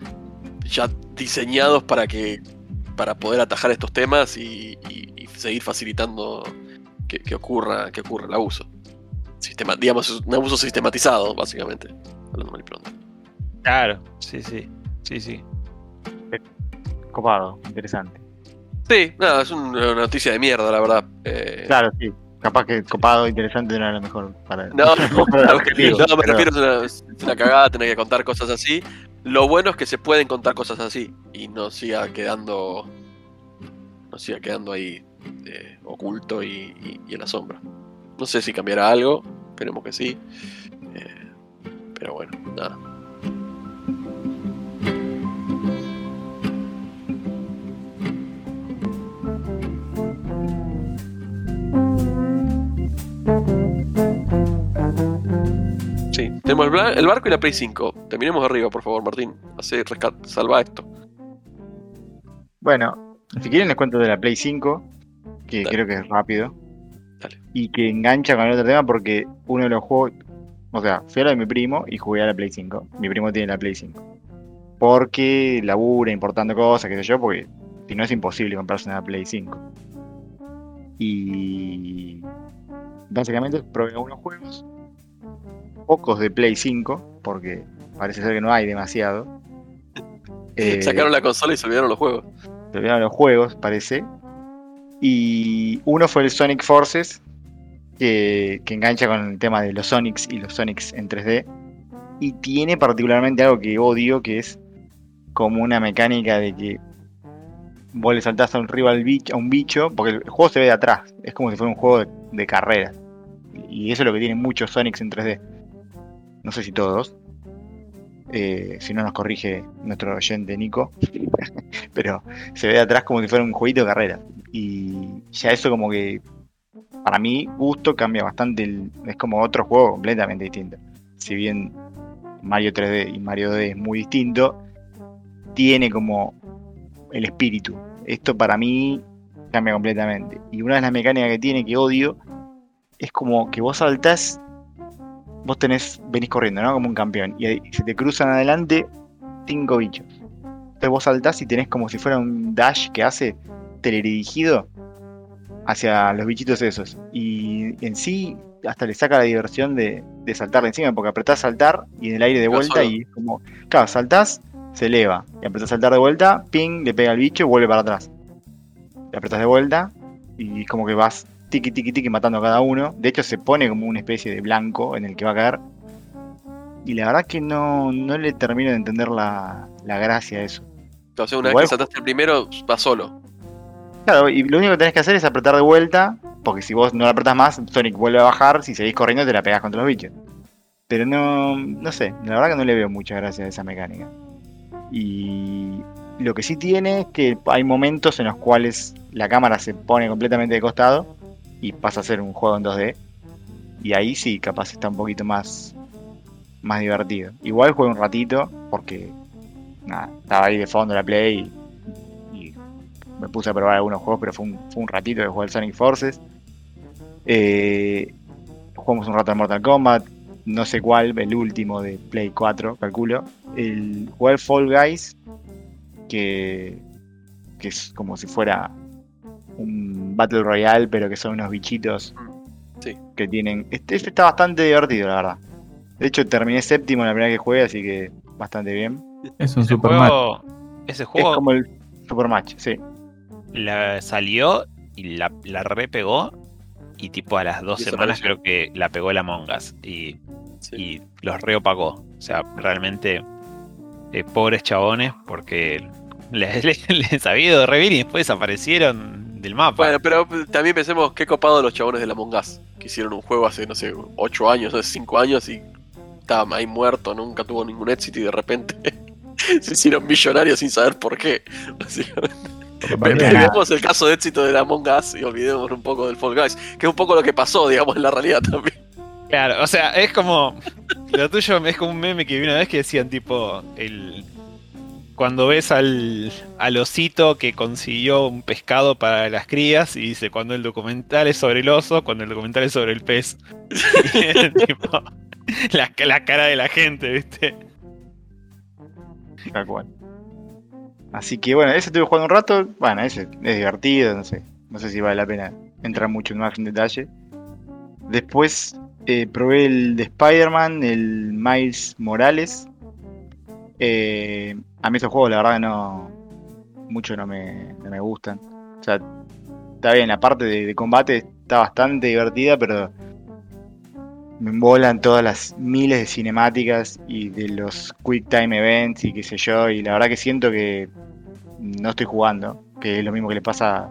ya diseñados para que para poder atajar estos temas y, y- y seguir facilitando que, que ocurra que ocurra el abuso. Sistema, digamos, es un abuso sistematizado, básicamente. Hablando mal y pronto.
Claro, sí, sí, sí, sí.
Copado, interesante.
Sí, nada, es una noticia de mierda, la verdad. Eh,
Claro, sí. Capaz que copado, interesante no era lo mejor para (laughs)
No, no,
para
no,
objetivo,
no, me
pero-
refiero a una, una cagada tener que contar cosas así. Lo bueno es que se pueden contar cosas así y no siga quedando. No siga quedando ahí eh, oculto y, y- y en la sombra. No sé si cambiará algo, esperemos que sí. Eh, pero bueno, nada. Tenemos el, el barco y la Play 5. Terminemos arriba, por favor, Martín. Hace rescat, salva esto.
Bueno, si quieren les cuento de la Play 5, que creo que es rápido. Y que engancha con el otro tema porque uno de los juegos. O sea, fui a la de mi primo y jugué a la Play 5. Mi primo tiene la Play 5. Porque labura importando cosas, qué sé yo, porque si no es imposible comprarse una Play 5. Y. Básicamente probé algunos juegos. Pocos de Play 5, porque parece ser que no hay demasiado. (laughs) Eh,
Sacaron la consola y se olvidaron los juegos.
se olvidaron los juegos, parece. Y uno fue el Sonic Forces, que, que engancha con el tema de los Sonics y los Sonics en 3D. Y tiene particularmente algo que odio, que es como una mecánica de que vos le saltás a un rival bicho, a un bicho, porque el juego se ve de atrás, es como si fuera un juego de, de carrera. Y eso es lo que tienen muchos Sonics en 3D. No sé si todos. Eh, si no nos corrige nuestro oyente Nico. (laughs) Pero se ve atrás como si fuera un jueguito de carrera. Y ya eso como que para mí gusto cambia bastante. es como otro juego completamente distinto. Si bien Mario 3D y Mario 2D es muy distinto, tiene como el espíritu. Esto para mí cambia completamente. Y una de las mecánicas que tiene que odio es como que vos saltás, vos tenés, venís corriendo, ¿no? Como un campeón. Y ahí se te cruzan adelante cinco bichos. Entonces vos saltás y tenés como si fuera un dash que hace teledirigido hacia los bichitos esos. Y en sí hasta le saca la diversión de, de encima, porque apretás saltar y en el aire de vuelta
solo.
y es como, claro, saltás, se eleva. Y apretás saltar de vuelta, ping, le pega al bicho y vuelve para atrás. Le apretás de vuelta y es como que vas tiki tiki tiki matando a cada uno. De hecho se pone como una especie de blanco en el que va a caer. Y la verdad que no, no le termino de entender la, la gracia a eso.
O sea, una
Igual-
vez que saltaste el primero, va solo.
Claro, y lo único que tenés que hacer es apretar de vuelta, porque si vos no la apretás más, Sonic vuelve a bajar, si seguís corriendo te la pegás contra los bichos. Pero no, no sé, la verdad que no le veo mucha gracia a esa mecánica. Y lo que sí tiene es que hay momentos en los cuales la cámara se pone completamente de costado y pasa a ser un juego en 2D. Y ahí sí, capaz está un poquito más, más divertido. Igual juego un ratito porque nada, estaba ahí de fondo la Play y, y me puse a probar algunos juegos, pero fue un, fue un ratito de el Sonic Forces. Eh, jugamos un rato de Mortal Kombat, no sé cuál, el último de Play 4, calculo. El jugar Fall Guys, que, que es como si fuera Battle Royale, pero que son unos bichitos
Sí.
que tienen. Este, este está bastante divertido, la verdad. De hecho, terminé séptimo en la primera que jugué, así que bastante bien.
Es un
Ese
super match.
juego, ese
Es
juego
como el Supermatch, sí.
la salió y la, la repegó. Y tipo a las dos semanas creo que la pegó el Among Us. Y,
Sí.
y los reopagó. O sea, realmente eh, pobres chabones porque (laughs) les, les, les había ido re bien y después desaparecieron del mapa.
Bueno, pero también pensemos qué copado los chabones de la Among Us, que hicieron un juego hace, no sé, 8 años, hace 5 años y estaba ahí muerto, nunca tuvo ningún éxito y de repente (laughs) se hicieron millonarios sin saber por qué. Olvidemos el caso de éxito de la Among Us y olvidemos un poco del Fall Guys, que es un poco lo que pasó, digamos, en la realidad también.
Claro, o sea, es como. Lo tuyo es como un meme que vi una vez que decían, tipo, el. Cuando ves al, al osito que consiguió un pescado para las crías y dice cuando el documental es sobre el oso, cuando el documental es sobre el pez. (laughs) Tipo, (laughs) la, la cara de la gente, ¿viste?
Tal cual. Así que bueno, ese estuve jugando un rato. Bueno, ese es divertido, no sé. No sé si vale la pena entrar mucho más en detalle. Después eh, probé el de Spider-Man, el Miles Morales. Eh, a mí esos juegos la verdad no... Mucho no me, no me gustan. O sea, está bien, la parte de, de combate está bastante divertida, pero me embolan todas las miles de cinemáticas y de los quick time events y qué sé yo, y la verdad que siento que no estoy jugando, que es lo mismo que le pasa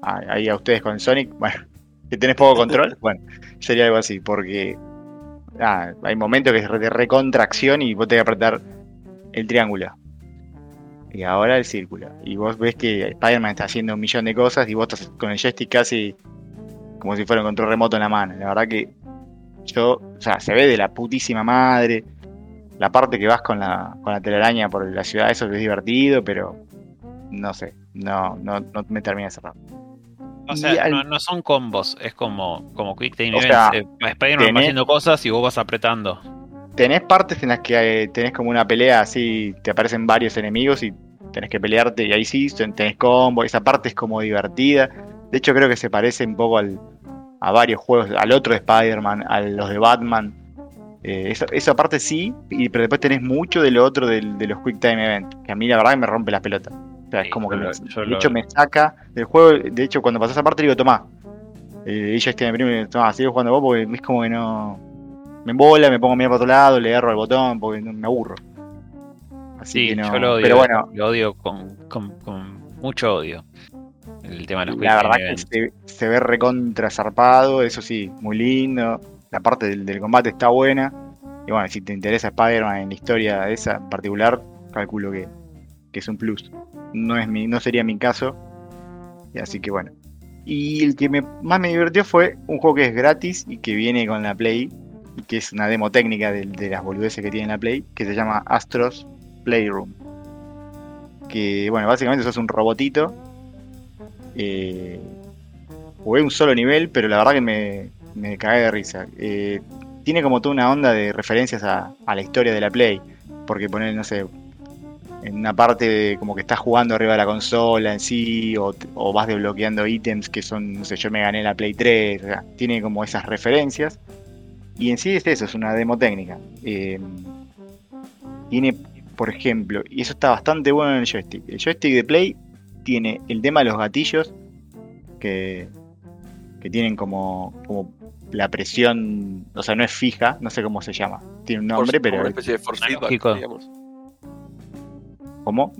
a- ahí a ustedes con Sonic, (laughs) bueno, que tenés poco control, (laughs) bueno, sería algo así, porque ah, hay momentos que es de recontracción y vos tenés que apretar el triángulo. Y ahora el círculo. Y vos ves que Spider-Man está haciendo un millón de cosas y vos estás con el joystick casi como si fuera un control remoto en la mano. La verdad que yo, o sea, se ve de la putísima madre. La parte que vas con la, con la telaraña por la ciudad, eso es divertido, pero no sé, no, no, no me termina de cerrar.
O sea,
al-
no, no son combos, es como, como Quick Time
O
Events.
sea,
Eh, Spider-Man va haciendo cosas y vos vas apretando.
Tenés partes en las que eh, tenés como una pelea así, te aparecen varios enemigos y tenés que pelearte y ahí sí, tenés combo, esa parte es como divertida. De hecho creo que se parece un poco al, a varios juegos, al otro de Spider-Man, a los de Batman. Eh, esa, esa parte sí, y, pero después tenés mucho de lo otro del- de los Quick Time Event, que a mí la verdad que me rompe las pelotas. O sea, es como que
yo
me-
yo
de hecho me saca del juego. De hecho, cuando pasás esa parte digo, tomá. Eh, ella este me primo, tomá, sigo jugando vos porque es como que no. Me embola, me pongo a mirar para otro lado, le agarro al botón porque me aburro. Así
Sí,
que no.
yo lo odio.
Pero bueno,
Lo odio con, con- con mucho odio. El tema de los
la verdad que se, se ve recontra zarpado, eso sí, muy lindo. La parte del, del combate está buena. Y bueno, si te interesa Spider-Man en la historia esa en particular, calculo que, que es un plus. No, es mi, no sería mi caso. Así que bueno. Y el que me- más me divirtió fue un juego que es gratis y que viene con la Play, que es una demo técnica de, las boludeces que tiene la Play, que se llama Astros Playroom. Que bueno, básicamente sos un robotito. Eh, jugué un solo nivel, pero la verdad que me, me cagué de risa. Eh, tiene como toda una onda de referencias a, la historia de la Play. Porque poner, no sé, en una parte como que estás jugando arriba de la consola en sí, o, o vas desbloqueando ítems que son, no sé, yo me gané la Play 3, o sea, tiene como esas referencias. Y en sí es eso, es una demo técnica. Eh, tiene, por ejemplo, y eso está bastante bueno en el joystick. El joystick de Play tiene el tema de los gatillos, que, que tienen como, como la presión, o sea, no es fija, no sé cómo se llama. Tiene un nombre,
Force- como
pero
Una especie de force feedback, digamos.
¿cómo?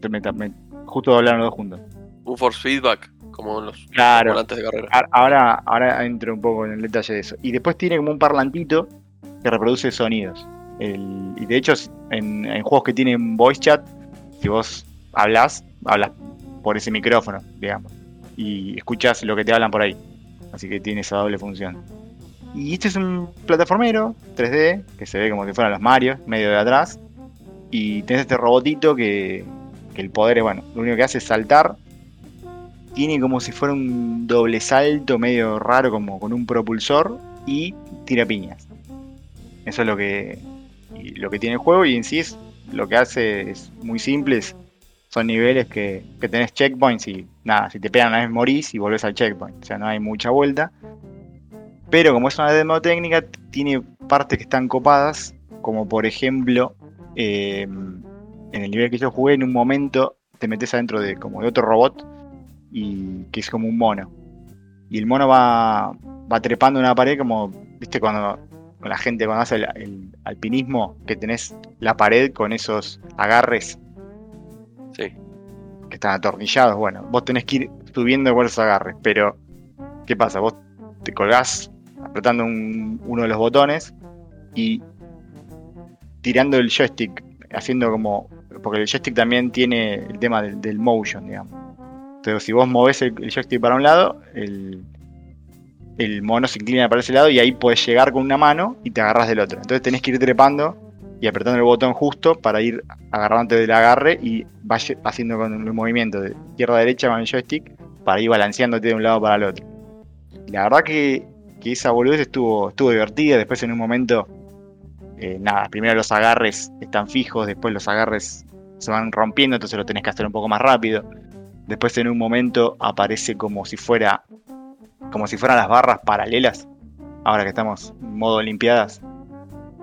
Te- me- me- justo hablaron los dos juntos.
Un force feedback, como en los
Claro.
volantes de carrera.
Ahora, ahora entro un poco en el detalle de eso. Y después tiene como un parlantito que reproduce sonidos. El- y de hecho, en, en juegos que tienen voice chat, si vos hablas, hablas por ese micrófono, digamos, y escuchás lo que te hablan por ahí. Así que tiene esa doble función. Y este es un plataformero 3D, que se ve como si fueran los Mario, medio de atrás. Y tenés este robotito que, que el poder es, bueno, lo único que hace es saltar. Tiene como si fuera un doble salto medio raro, como con un propulsor, y tira piñas. Eso es lo que, lo que tiene el juego, y en sí lo que hace es muy simple, son niveles que, que tenés checkpoints y nada, si te pegan una vez morís y volvés al checkpoint, o sea, no hay mucha vuelta. Pero como es una demo técnica, tiene partes que están copadas, como por ejemplo, eh, en el nivel que yo jugué, en un momento te metes adentro de como de otro robot y que es como un mono. Y el mono va, va trepando una pared como, viste, cuando con la gente cuando hace el, el alpinismo, que tenés la pared con esos agarres
Sí.
que están atornillados. Bueno, vos tenés que ir subiendo con esos agarres, pero ¿qué pasa? Vos te colgás apretando un- uno de los botones y tirando el joystick, haciendo como. Porque el joystick también tiene el tema del, del motion, digamos. Entonces, si vos movés el, joystick para un lado, el, mono se inclina para ese lado y ahí podés llegar con una mano y te agarras del otro. Entonces tenés que ir trepando y apretando el botón justo para ir agarrándote del agarre y vas haciendo con el movimiento de izquierda a derecha con el joystick para ir balanceándote de un lado para el otro. La verdad que, que esa boludez estuvo, estuvo divertida. Después en un momento, eh, nada, primero los agarres están fijos, después los agarres se van rompiendo, entonces lo tenés que hacer un poco más rápido. Después en un momento aparece como si fuera como si fueran las barras paralelas. Ahora que estamos en modo olimpiadas.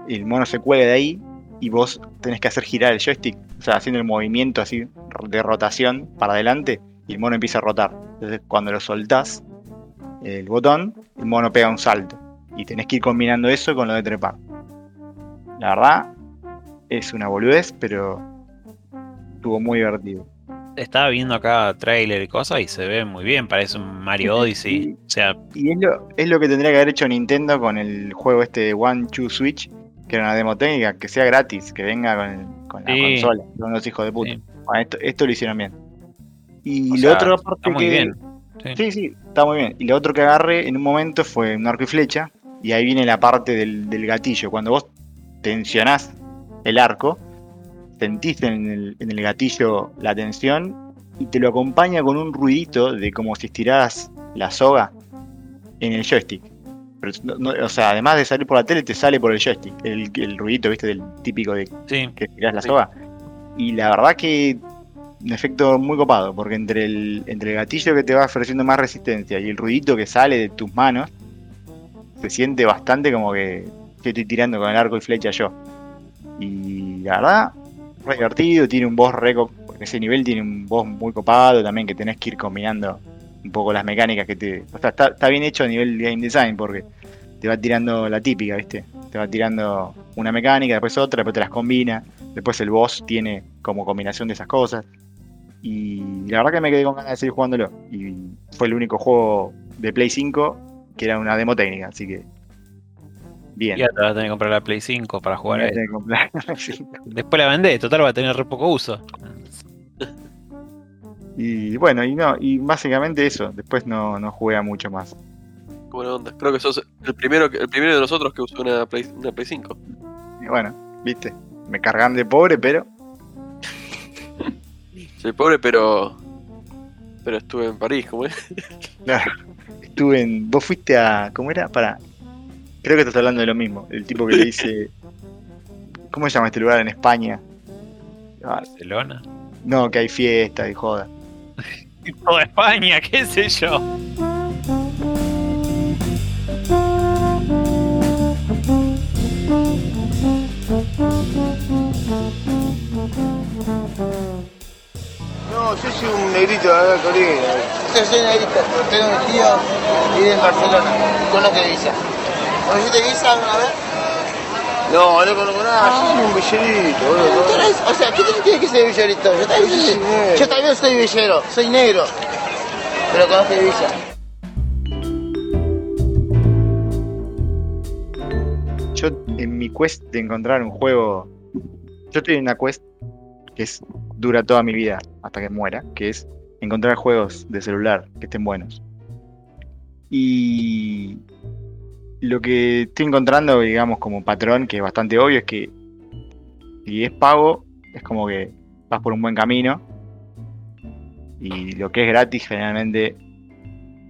El mono se cuelga de ahí y vos tenés que hacer girar el joystick, o sea, haciendo el movimiento así de rotación para adelante y el mono empieza a rotar. Entonces cuando lo soltás el botón, el mono pega un salto y tenés que ir combinando eso con lo de trepar. La verdad es una boludez, pero estuvo muy divertido.
Estaba viendo acá trailer y cosas y se ve muy bien, parece un Mario Odyssey. O sea,
Y es lo, es lo que tendría que haber hecho Nintendo con el juego este de One Two Switch, que era una demo técnica, que sea gratis, que venga con, la
Sí.
consola, son unos hijos de puta.
Sí.
Bueno, esto, esto lo hicieron bien. Y
O
lo
sea,
otro aparte
está muy
que-
bien. Sí.
Sí, sí, está muy bien. Y lo otro que agarré en un momento fue un arco y flecha, y ahí viene la parte del, del gatillo. Cuando vos tensionás el arco, sentís en el, en el gatillo la tensión y te lo acompaña con un ruidito de como si estiraras la soga en el joystick. Pero, no- o sea, además de salir por la tele, te sale por el joystick. El, el ruidito, viste, del típico de
Sí.
que tirás la
Sí.
soga. Y la verdad que un efecto muy copado, porque entre el, entre el gatillo que te va ofreciendo más resistencia y el ruidito que sale de tus manos, se siente bastante como que, que estoy tirando con el arco y flecha yo. Y la verdad, re divertido, tiene un boss re ese nivel tiene un boss muy copado también que tenés que ir combinando un poco las mecánicas que te. O sea, está, está bien hecho a nivel game design porque te va tirando la típica, ¿viste? Te va tirando una mecánica, después otra, después te las combina. Después el boss tiene como combinación de esas cosas. Y la verdad que me quedé con ganas de seguir jugándolo. Y fue el único juego de Play 5 que era una demo técnica, así que. Bien.
Ya te vas a tener que comprar la Play 5 para jugar a
a tener que comprar. Sí. (laughs)
Después la vendés, total va a tener re poco uso.
Y bueno, y no, y básicamente eso. Después no, no jugué a mucho más.
Buena onda. Creo que sos el primero, el primero de nosotros que usó una Play, una Play 5.
Y bueno, viste, me cargan de pobre, pero
Soy pobre, pero. Pero estuve en París, ¿cómo es? (laughs)
Claro, estuve en. Vos fuiste a. ¿Cómo era? Para. Creo que estás hablando de lo mismo. El tipo que le dice. ¿Cómo se llama este lugar en España? Ah,
Barcelona.
no, que hay fiesta y joda. (laughs)
Toda España, qué sé yo.
No, yo soy un negrito de acá, Corina. Yo soy negrito, tengo un tío y vive en Barcelona. ¿Conoce Visa? ¿Conociste Visa alguna vez? No, no conozco nada, yo soy un villerito, boludo. ¿Tú eres? O sea, ¿qué tiene que ser villerito? Yo también, soy, yo también soy villero, soy negro. Pero conozco Visa.
yo en mi quest de encontrar un juego. Yo estoy en una quest que es, dura toda mi vida hasta que muera, que es encontrar juegos de celular que estén buenos. Y lo que estoy encontrando, digamos, como patrón, que es bastante obvio, es que si es pago, es como que vas por un buen camino. Y lo que es gratis, generalmente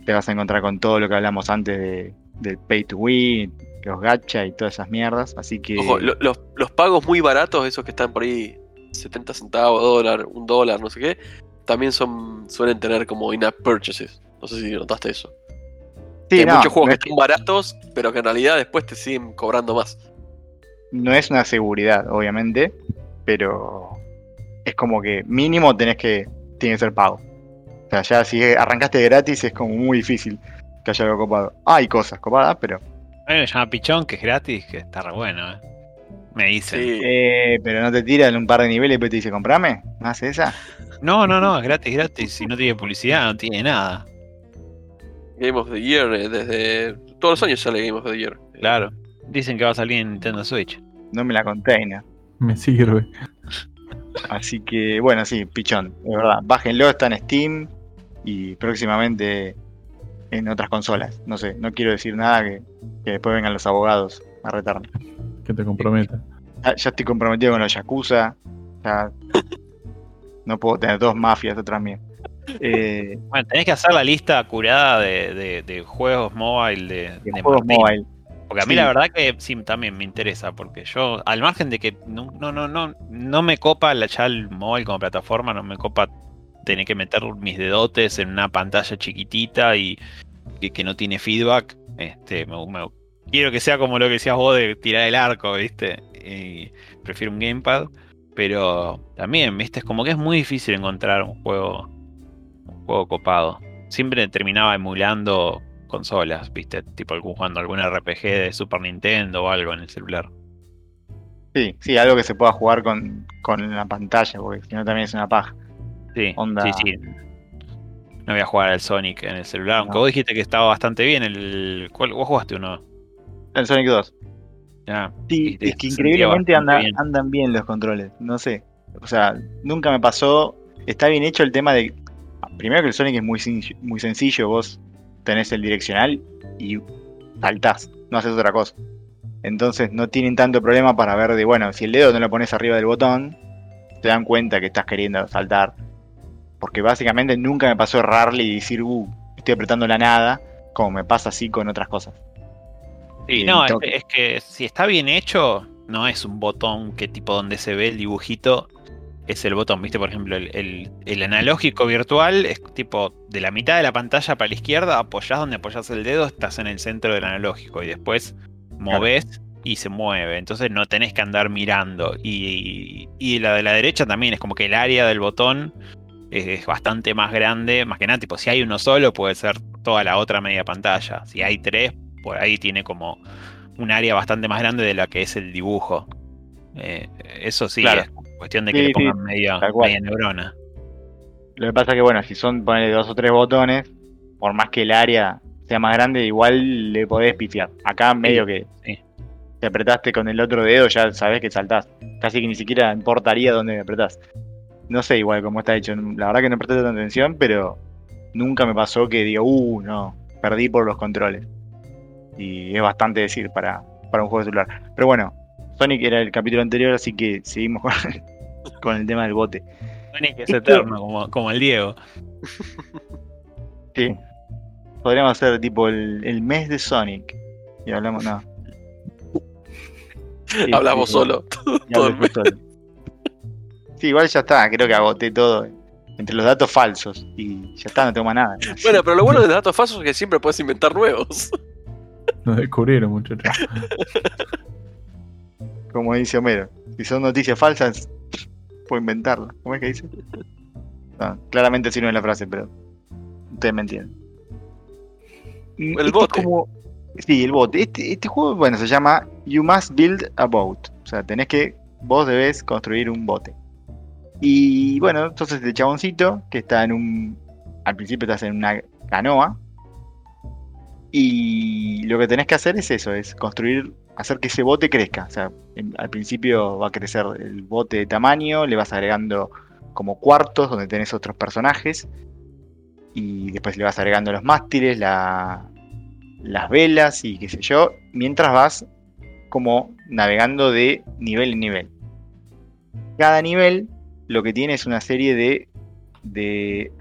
te vas a encontrar con todo lo que hablamos antes de, del pay to win, los gacha y todas esas mierdas. Así que.
Ojo, lo- los, los pagos muy baratos, esos que están por ahí 70 centavos, dólar, un dólar, no sé qué, también son suelen tener como in-app purchases. No sé si notaste eso.
Sí,
Hay
no,
muchos juegos
no
que
es,
son baratos, pero que en realidad después te siguen cobrando más.
no es una seguridad, obviamente. Pero es como que mínimo tenés que. Tiene que ser pago. O sea, ya si arrancaste gratis es como muy difícil que haya algo copado. Hay cosas copadas, pero.
Hay uno que se llama Pichón, que es gratis, que está re bueno, eh. Me dicen.
Sí.
Eh, pero no te tiran un par de niveles y después te dice, comprame. ¿No hace esa?
No, no, no, es gratis, gratis. Si no tiene publicidad, no tiene nada.
Game of the Year, eh, desde. Todos los años sale Game of the Year.
Claro. Dicen que va a salir en Nintendo Switch.
No me la container.
Me sirve.
Así que, bueno, sí, pichón, es verdad. Bájenlo, está en Steam y próximamente en otras consolas. No sé, no quiero decir nada que, que después vengan los abogados a retarme.
Que te comprometa.
Ya, ya estoy comprometido con los Yakuza. Ya no puedo tener dos mafias detrás mío. Eh,
Bueno, tenés que hacer la lista curada de, de- de juegos mobile de,
juegos mobile.
Porque a mí
Sí.
la verdad que sí, también me interesa, porque yo, al margen de que no, no, no, no, no me copa la, ya el móvil como plataforma, no me copa tener que meter mis dedotes en una pantalla chiquitita y que, que no tiene feedback. Este, me- me- quiero que sea como lo que decías vos de tirar el arco, ¿viste? Y prefiero un gamepad. Pero también, ¿viste? Es como que es muy difícil encontrar un juego, juego copado. Siempre terminaba emulando consolas, ¿viste? Tipo jugando algún RPG de Super Nintendo o algo en el celular.
Sí, sí, algo que se pueda jugar con, con la pantalla, porque si no también es una paja.
Sí,
Onda.
sí, sí. No voy a jugar al Sonic en el celular, aunque
No.
vos dijiste que estaba bastante bien el... ¿cuál, ¿Vos jugaste uno?
El Sonic 2.
Ya.
Sí, es que increíblemente anda-
bien.
andan bien los controles, no sé. O sea, nunca me pasó. Está bien hecho el tema de. Primero que el Sonic es muy, muy sencillo, vos tenés el direccional y saltás, no haces otra cosa. Entonces no tienen tanto problema para ver de, bueno, si el dedo no lo pones arriba del botón, te dan cuenta que estás queriendo saltar. Porque básicamente nunca me pasó errarle y decir, uh, estoy apretando la nada, como me pasa así con otras cosas.
Sí,
y
no, es, es que si está bien hecho, no es un botón que tipo donde se ve el dibujito, es el botón, viste, por ejemplo, el, el- el analógico virtual es tipo de la mitad de la pantalla para la izquierda, apoyás donde apoyás el dedo, estás en el centro del analógico y después movés y se mueve, entonces no tenés que andar mirando. Y, y la de la derecha también es como que el área del botón es, es bastante más grande, más que nada, tipo, si hay uno solo puede ser toda la otra media pantalla, si hay tres, por ahí tiene como un área bastante más grande de la que es el dibujo. Eh, eso sí,
Claro.
es cuestión de que
Sí,
le
sí,
pongan media,
tal cual.
media neurona.
Lo que pasa es que, bueno, si son ponele dos o tres botones, por más que el área sea más grande, igual le podés pifiar. Acá medio que
sí.
te apretaste con el otro dedo, ya sabés que saltás. Casi que ni siquiera importaría dónde me apretás. No sé igual cómo está hecho. La verdad que no presté tanta atención, pero nunca me pasó que diga, uh, no, perdí por los controles. Y es bastante decir para, para un juego de celular. Pero bueno, Sonic era el capítulo anterior, así que seguimos con, (laughs) con el tema del bote.
Sonic es
Esto-
eterno, como, como el Diego.
Sí. Podríamos hacer tipo el, el mes de Sonic. Y hablamos, no. Sí, (laughs)
Hablamos
sí,
solo.
y
todo el
solo. Sí, igual ya está, creo que agoté todo entre los datos falsos. Y ya está, no tengo más nada. (laughs)
Bueno, pero lo bueno de los datos falsos es que siempre puedes inventar nuevos.
Nos descubrieron, muchachos.
Como dice Homero, si son noticias falsas, puedo inventarlas. ¿Cómo es que dice? No, claramente así no es la frase, pero ustedes me entienden. Mm,
El
este
bote.
como- Sí, el bote. Este, este juego, bueno, se llama You Must Build a Boat. O sea, tenés que, vos debés construir un bote. Y bueno, entonces este chaboncito que está en un. Al principio estás en una canoa. Y lo que tenés que hacer es eso, es construir hacer que ese bote crezca. O sea, al principio va a crecer el bote de tamaño, le vas agregando como cuartos donde tenés otros personajes. Y después le vas agregando los mástiles, la- las velas y qué sé yo. Mientras vas como navegando de nivel en nivel. Cada nivel lo que tiene es una serie de, de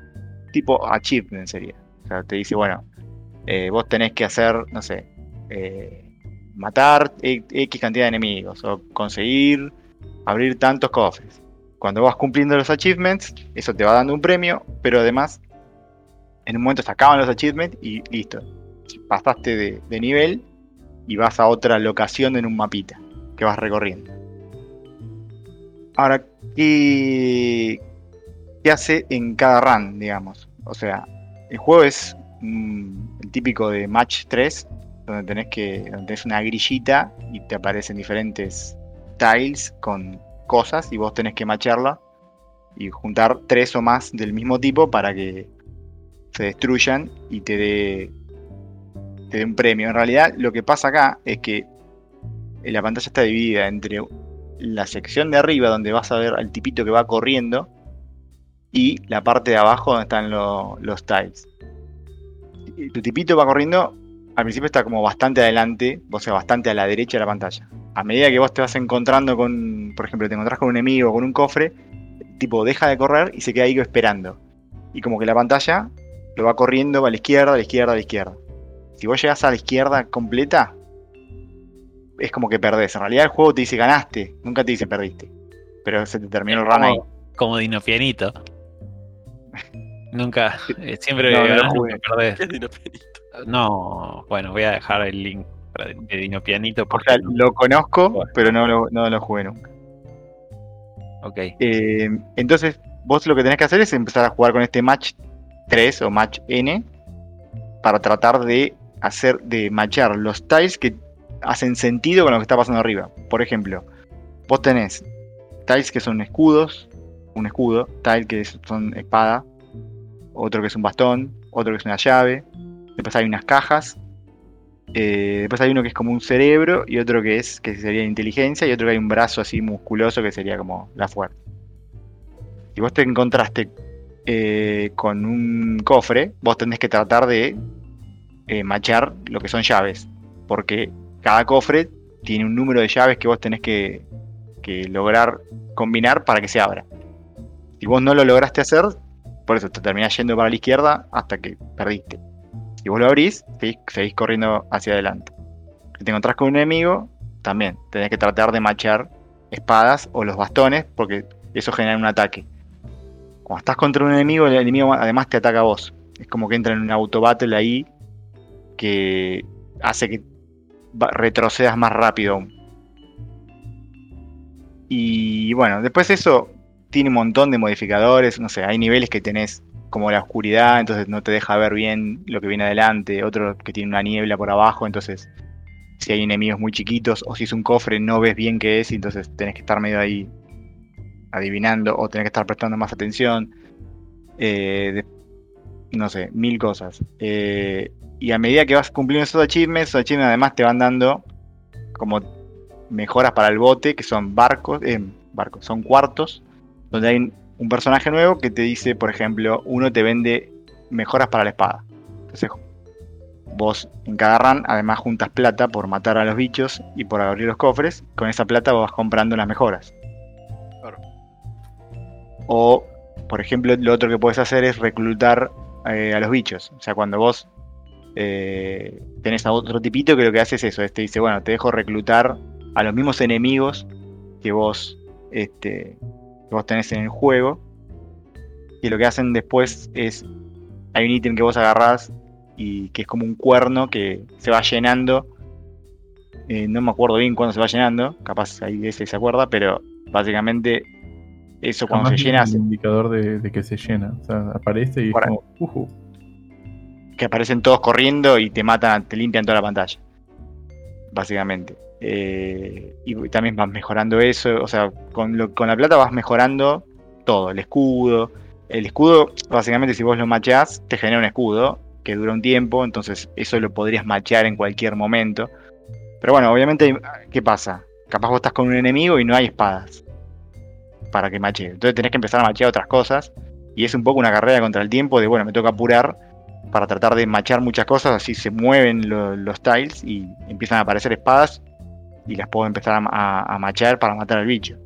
tipo achievement sería. O sea, te dice, bueno, eh, vos tenés que hacer, no sé, eh, matar e- X cantidad de enemigos o conseguir abrir tantos cofres. Cuando vas cumpliendo los achievements, eso te va dando un premio, pero además en un momento se acaban los achievements y listo. Pasaste de, nivel y vas a otra locación en un mapita que vas recorriendo. Ahora, ¿qué, qué hace en cada run, digamos? O sea, el juego es mm, el típico de Match 3, donde tenés que donde tenés una grillita y te aparecen diferentes tiles con cosas y vos tenés que macharla y juntar tres o más del mismo tipo para que se destruyan y te dé te dé un premio. En realidad lo que pasa acá es que la pantalla está dividida entre la sección de arriba donde vas a ver al tipito que va corriendo y la parte de abajo donde están lo- los tiles. Tu tipito va corriendo, al principio está como bastante adelante, o sea, bastante a la derecha de la pantalla. A medida que vos te vas encontrando con, por ejemplo, te encontrás con un enemigo o con un cofre, tipo deja de correr y se queda ahí esperando. Y como que la pantalla lo va corriendo a la izquierda, a la izquierda, a la izquierda. Si vos llegás a la izquierda completa, es como que perdés. En realidad el juego te dice ganaste, nunca te dice perdiste. Pero se te terminó el run ahí.
Como, Dinopianito. (laughs) Nunca, eh, siempre
No, no
ganás, nunca perdés. No, bueno, voy a dejar el link para- de Dinopianito
O
porque
sea, lo conozco,
Bueno.
pero no lo, no lo jugué nunca.
ok.
Eh, entonces, vos lo que tenés que hacer es empezar a jugar con este match 3 o match N para tratar de hacer, de matchar los tiles que hacen sentido con lo que está pasando arriba. Por ejemplo, vos tenés tiles que son escudos, un escudo, tile que son espada, otro que es un bastón, otro que es una llave, después hay unas cajas, eh, después hay uno que es como un cerebro y otro que es que sería inteligencia y otro que hay un brazo así musculoso que sería como la fuerza. Si vos te encontraste eh, con un cofre, vos tenés que tratar de eh, machar lo que son llaves, porque cada cofre tiene un número de llaves que vos tenés que, que lograr combinar para que se abra. Si vos no lo lograste hacer, por eso te terminás yendo para la izquierda hasta que perdiste. Si vos lo abrís, seguís, seguís corriendo hacia adelante. Si te encontrás con un enemigo, también tenés que tratar de machar espadas o los bastones, porque eso genera un ataque. Cuando estás contra un enemigo, el enemigo además te ataca a vos. Es como que entra en un auto battle ahí que hace que retrocedas más rápido. Y bueno, después eso tiene un montón de modificadores, no sé, hay niveles que tenés como la oscuridad, entonces no te deja ver bien lo que viene adelante, otro que tiene una niebla por abajo, entonces si hay enemigos muy chiquitos o si es un cofre no ves bien qué es, y entonces tenés que estar medio ahí adivinando o tenés que estar prestando más atención. Eh, no sé, mil cosas. Eh, y a medida que vas cumpliendo esos achievements, esos achievements además te van dando como mejoras para el bote, que son barcos, eh, barcos, son cuartos, donde hay un- personaje nuevo que te dice, por ejemplo, uno te vende mejoras para la espada. Entonces, vos en cada run además juntas plata por matar a los bichos y por abrir los cofres. Con esa plata vos vas comprando las mejoras.
Claro.
O, por ejemplo, lo otro que puedes hacer es reclutar eh, a los bichos. O sea, cuando vos eh, tenés a otro tipito que lo que hace es eso, es te dice, bueno, te dejo reclutar a los mismos enemigos que vos, este, que vos tenés en el juego. Y lo que hacen después es, hay un ítem que vos agarrás y que es como un cuerno que se va llenando. Eh, no me acuerdo bien cuándo se va llenando, capaz ahí ese se acuerda, pero básicamente eso cuando se llena
un
se-
indicador de, de que se llena. O sea, aparece y es como,
que aparecen todos corriendo y te matan, te limpian toda la pantalla. Básicamente. Eh, y también vas mejorando eso. O sea, con, la plata vas mejorando todo. El escudo. El escudo, básicamente, si vos lo machás, te genera un escudo que dura un tiempo. Entonces, eso lo podrías machear en cualquier momento. Pero bueno, obviamente, ¿qué pasa? Capaz vos estás con un enemigo y no hay espadas para que machee. Entonces tenés que empezar a machear otras cosas. Y es un poco una carrera contra el tiempo de, bueno, me toca apurar para tratar de machear muchas cosas, así se mueven lo- los tiles y empiezan a aparecer espadas y las puedo empezar a, a, a machear para matar al bicho.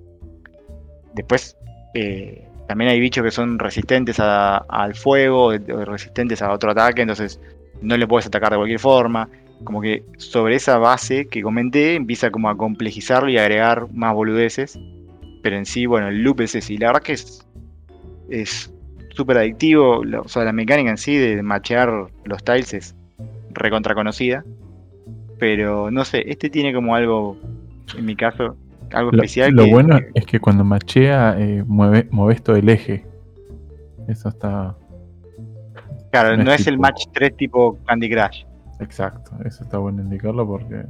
Después, eh, también hay bichos que son resistentes al fuego, resistentes a otro ataque, entonces no le puedes atacar de cualquier forma. Como que sobre esa base que comenté empieza como a complejizarlo y a agregar más boludeces. Pero en sí, bueno, el loop es ese. Y la verdad que es súper adictivo. O sea, la mecánica en sí de machear los tiles es recontra conocida. Pero no sé, este tiene como algo, en mi caso, algo
Lo,
especial.
lo
que-
bueno es que cuando machea, eh, mueve, mueves todo el eje. Eso está.
Claro,
no
no
es
es el match 3 tipo Candy Crush.
Exacto, eso está bueno indicarlo porque.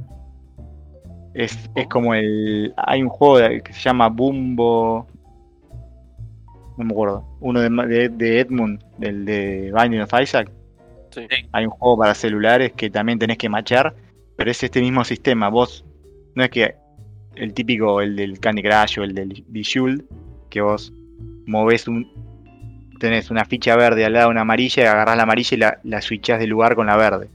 Es, es como el. Hay un juego que se llama Bumbo. No me acuerdo. Uno de, de Edmund, del de Binding of Isaac.
Sí.
Hay un juego para celulares que también tenés que machar. Pero es este mismo sistema. Vos. No es que el típico, el del Candy Crush o el del Bejeweled. Que vos movés un. Tenés una ficha verde al lado de una amarilla y agarrás la amarilla y la, la switchás de lugar con la verde.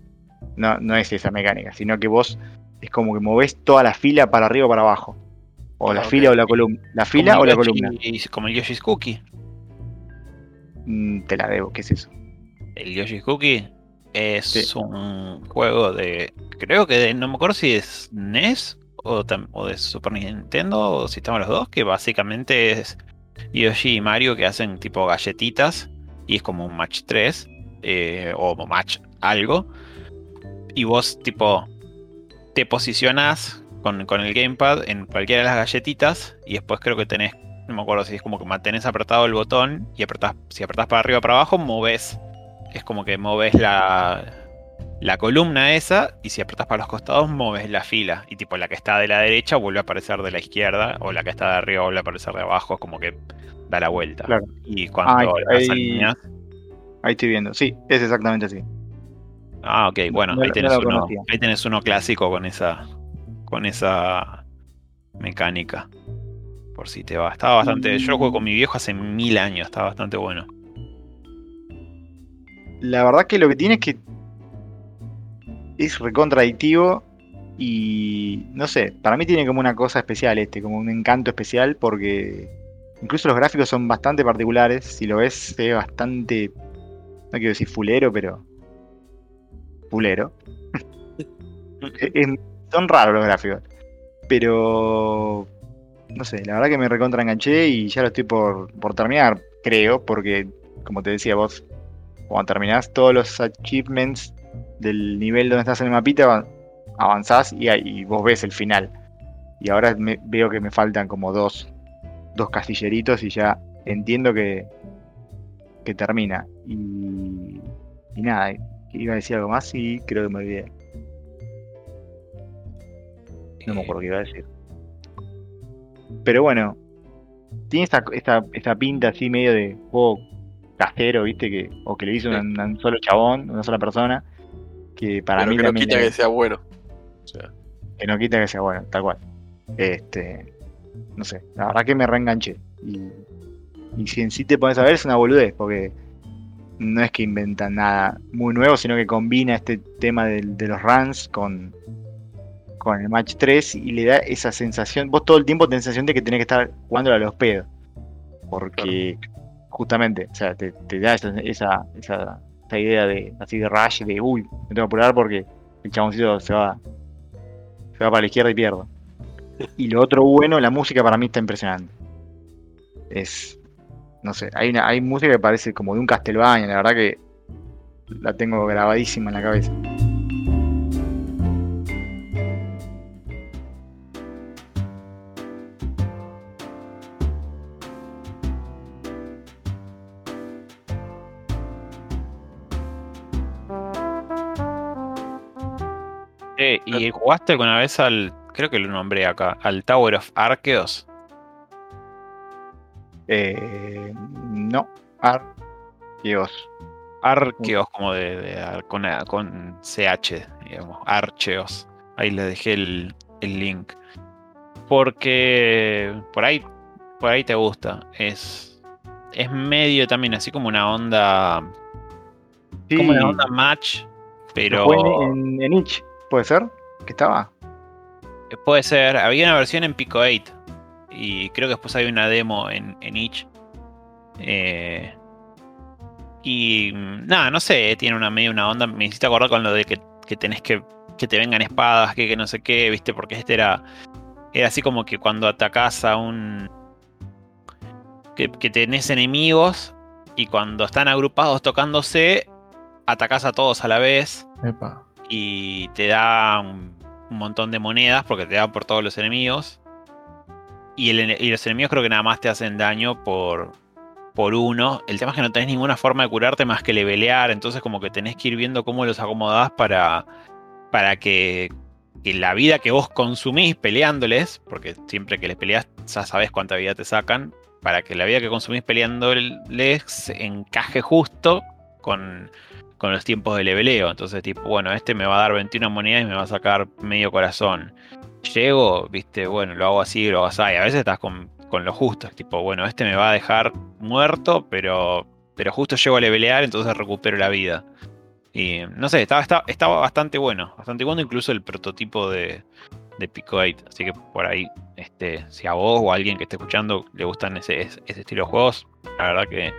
No, no es esa mecánica, sino que vos es como que movés toda la fila para arriba o para abajo. O la
Ah,
fila o la columna. La fila
Como
o la
Yoshi-
columna.
Como el Yoshi's Cookie.
Mm, te la debo, ¿qué es eso?
El Yoshi's Cookie es
Sí.
un juego de. Creo que de- no me acuerdo si es NES o, o de Super Nintendo o si estamos los dos, que básicamente es Yoshi y Mario que hacen tipo galletitas y es como un match 3 eh, o match algo. Y vos tipo te posicionás con, con el gamepad en cualquiera de las galletitas y después creo que tenés, no me acuerdo si es como que mantenés apretado el botón y apretás, si apretás para arriba o para abajo, moves es como que moves la, la columna esa y si apretas para los costados moves la fila y tipo la que está de la derecha vuelve a aparecer de la izquierda o la que está de arriba vuelve a aparecer de abajo, es como que da la vuelta.
Claro.
Y cuando
Ah,
las
ahí-
alineas-
Ahí estoy viendo. Sí, es exactamente así.
Ah, ok, bueno,
No-
ahí tenés, uno, ahí tenés uno clásico con esa con esa mecánica. Por si te va. Estaba bastante. Yo lo jugué con mi viejo hace mil años, está bastante bueno.
La verdad que lo que tiene es que es recontradictivo y no sé, para mí tiene como una cosa especial este, como un encanto especial porque incluso los gráficos son bastante particulares, si lo ves se ve bastante, no quiero decir fulero, pero fulero. (laughs) Son raros los gráficos, pero no sé, la verdad que me recontra enganché y ya lo estoy por, por terminar, creo, porque como te decía vos, cuando terminás todos los achievements del nivel donde estás en el mapita, avan- avanzás y, y vos ves el final. Y ahora veo que me faltan como dos, dos castilleritos y ya entiendo que, que termina. Y, y nada, iba a decir algo más y creo que me olvidé. No me acuerdo qué iba a decir. Pero bueno, tiene esta, esta, esta pinta así medio de juego casero, ¿viste? que O que le hizo un, un solo chabón, una sola persona. Que para
Pero
mí
que no quita
le-
que sea bueno. O sea,
que no quita que sea bueno, tal cual. Este, no sé, la verdad que me reenganché. Y, y si en sí te pones a ver, es una boludez, porque no es que inventan nada muy nuevo, sino que combina este tema de, los runs con, con el match 3 y le da esa sensación. Vos todo el tiempo tenés sensación de que tenés que estar jugando a los pedos. Porque, justamente, o sea, te, te da esa, esa, esa, esa idea de así de rush, de uy, me tengo que apurar porque el chaboncito se va, se va para la izquierda y pierdo. Y lo otro bueno, la música para mí está impresionante. Es, no sé, hay, una, hay música que parece como de un Castlevania, la verdad que la tengo grabadísima en la cabeza.
¿Y jugaste alguna vez al. Creo que lo nombré acá. Al Tower of Arceus?
Eh, no, Arqueos.
Arceus, como de, de con, con CH, digamos. Archeos. Ahí les dejé el, el link. Porque por ahí, por ahí te gusta. Es, es medio también así como una onda.
Sí.
Como una onda match. Pero.
En, en Itch, ¿puede ser? ¿Que estaba?
Puede ser. Había una versión en Pico 8. Y creo que después hay una demo en, en Itch. Eh, y mm, nada, no sé, tiene una medio una onda. Me hiciste acordar con lo de que, que tenés que. que te vengan espadas, que, que no sé qué, viste, porque este era. Era así como que cuando atacás a un. Que, que tenés enemigos. Y cuando están agrupados tocándose. Atacás a todos a la vez.
Epa.
Y te da un, montón de monedas. Porque te da por todos los enemigos. Y los enemigos creo que nada más te hacen daño por, por uno. El tema es que no tenés ninguna forma de curarte más que levelear. Entonces como que tenés que ir viendo cómo los acomodás para, para que, que la vida que vos consumís peleándoles, porque siempre que les peleas ya sabés cuánta vida te sacan, para que la vida que consumís peleándoles encaje justo con, con los tiempos de leveleo. Entonces tipo, bueno, este me va a dar 21 monedas y me va a sacar medio corazón. Llego, viste, bueno, lo hago así, lo hago así. A veces estás con, con lo justo. Tipo, bueno, este me va a dejar muerto, pero, pero justo llego a levelear, entonces recupero la vida. Y no sé, estaba, estaba, estaba bastante bueno. Bastante bueno incluso el prototipo de, de Pico 8. Así que por ahí, este, si a vos o a alguien que esté escuchando le gustan ese ese estilo de juegos, la verdad que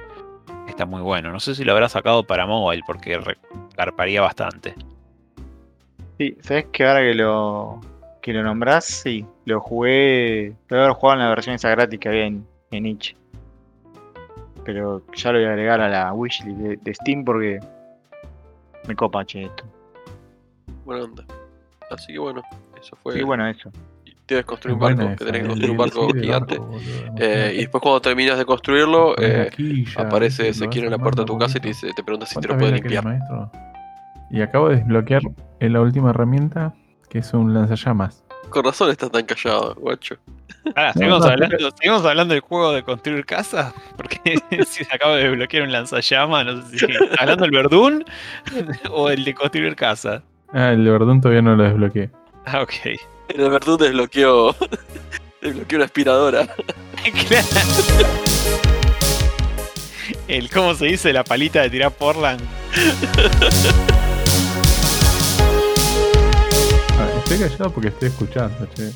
está muy bueno. No sé si lo habrá sacado para mobile, porque garparía bastante.
Sí, ¿sabes que ahora que lo, que lo nombrás? Sí, lo jugué. Lo haber jugado en la versión esa gratis que había en, en Itch. Pero ya lo voy a agregar a la wishlist de, de Steam porque me copa, che, esto.
Buena onda. Así que bueno, eso fue.
Sí, bueno, eso.
Tienes que construir un barco, que tenés que construir un barco gigante. Eh, y después cuando terminas de construirlo, eh, aparece Ezequiel en la puerta de tu casa y te, dice, te pregunta si te lo
¿Cuántas
puede limpiar.
Y acabo de desbloquear la última herramienta, que es un lanzallamas.
Con razón estás tan callado, guacho.
Ahora, ¿seguimos, hablando, ¿seguimos hablando del juego de construir casas? (laughs) Porque (laughs) si se acaba de desbloquear un lanzallamas, no sé si (laughs) ¿estás hablando del Verdún o el de construir casa.
Ah, el de Verdún todavía no lo desbloqueé.
Ah, ok.
En el Verdún desbloqueó, (laughs) desbloqueó una aspiradora. (laughs)
Claro. El, ¿cómo se dice? La palita de tirar Portland.
Ah, estoy callado porque estoy escuchando, che.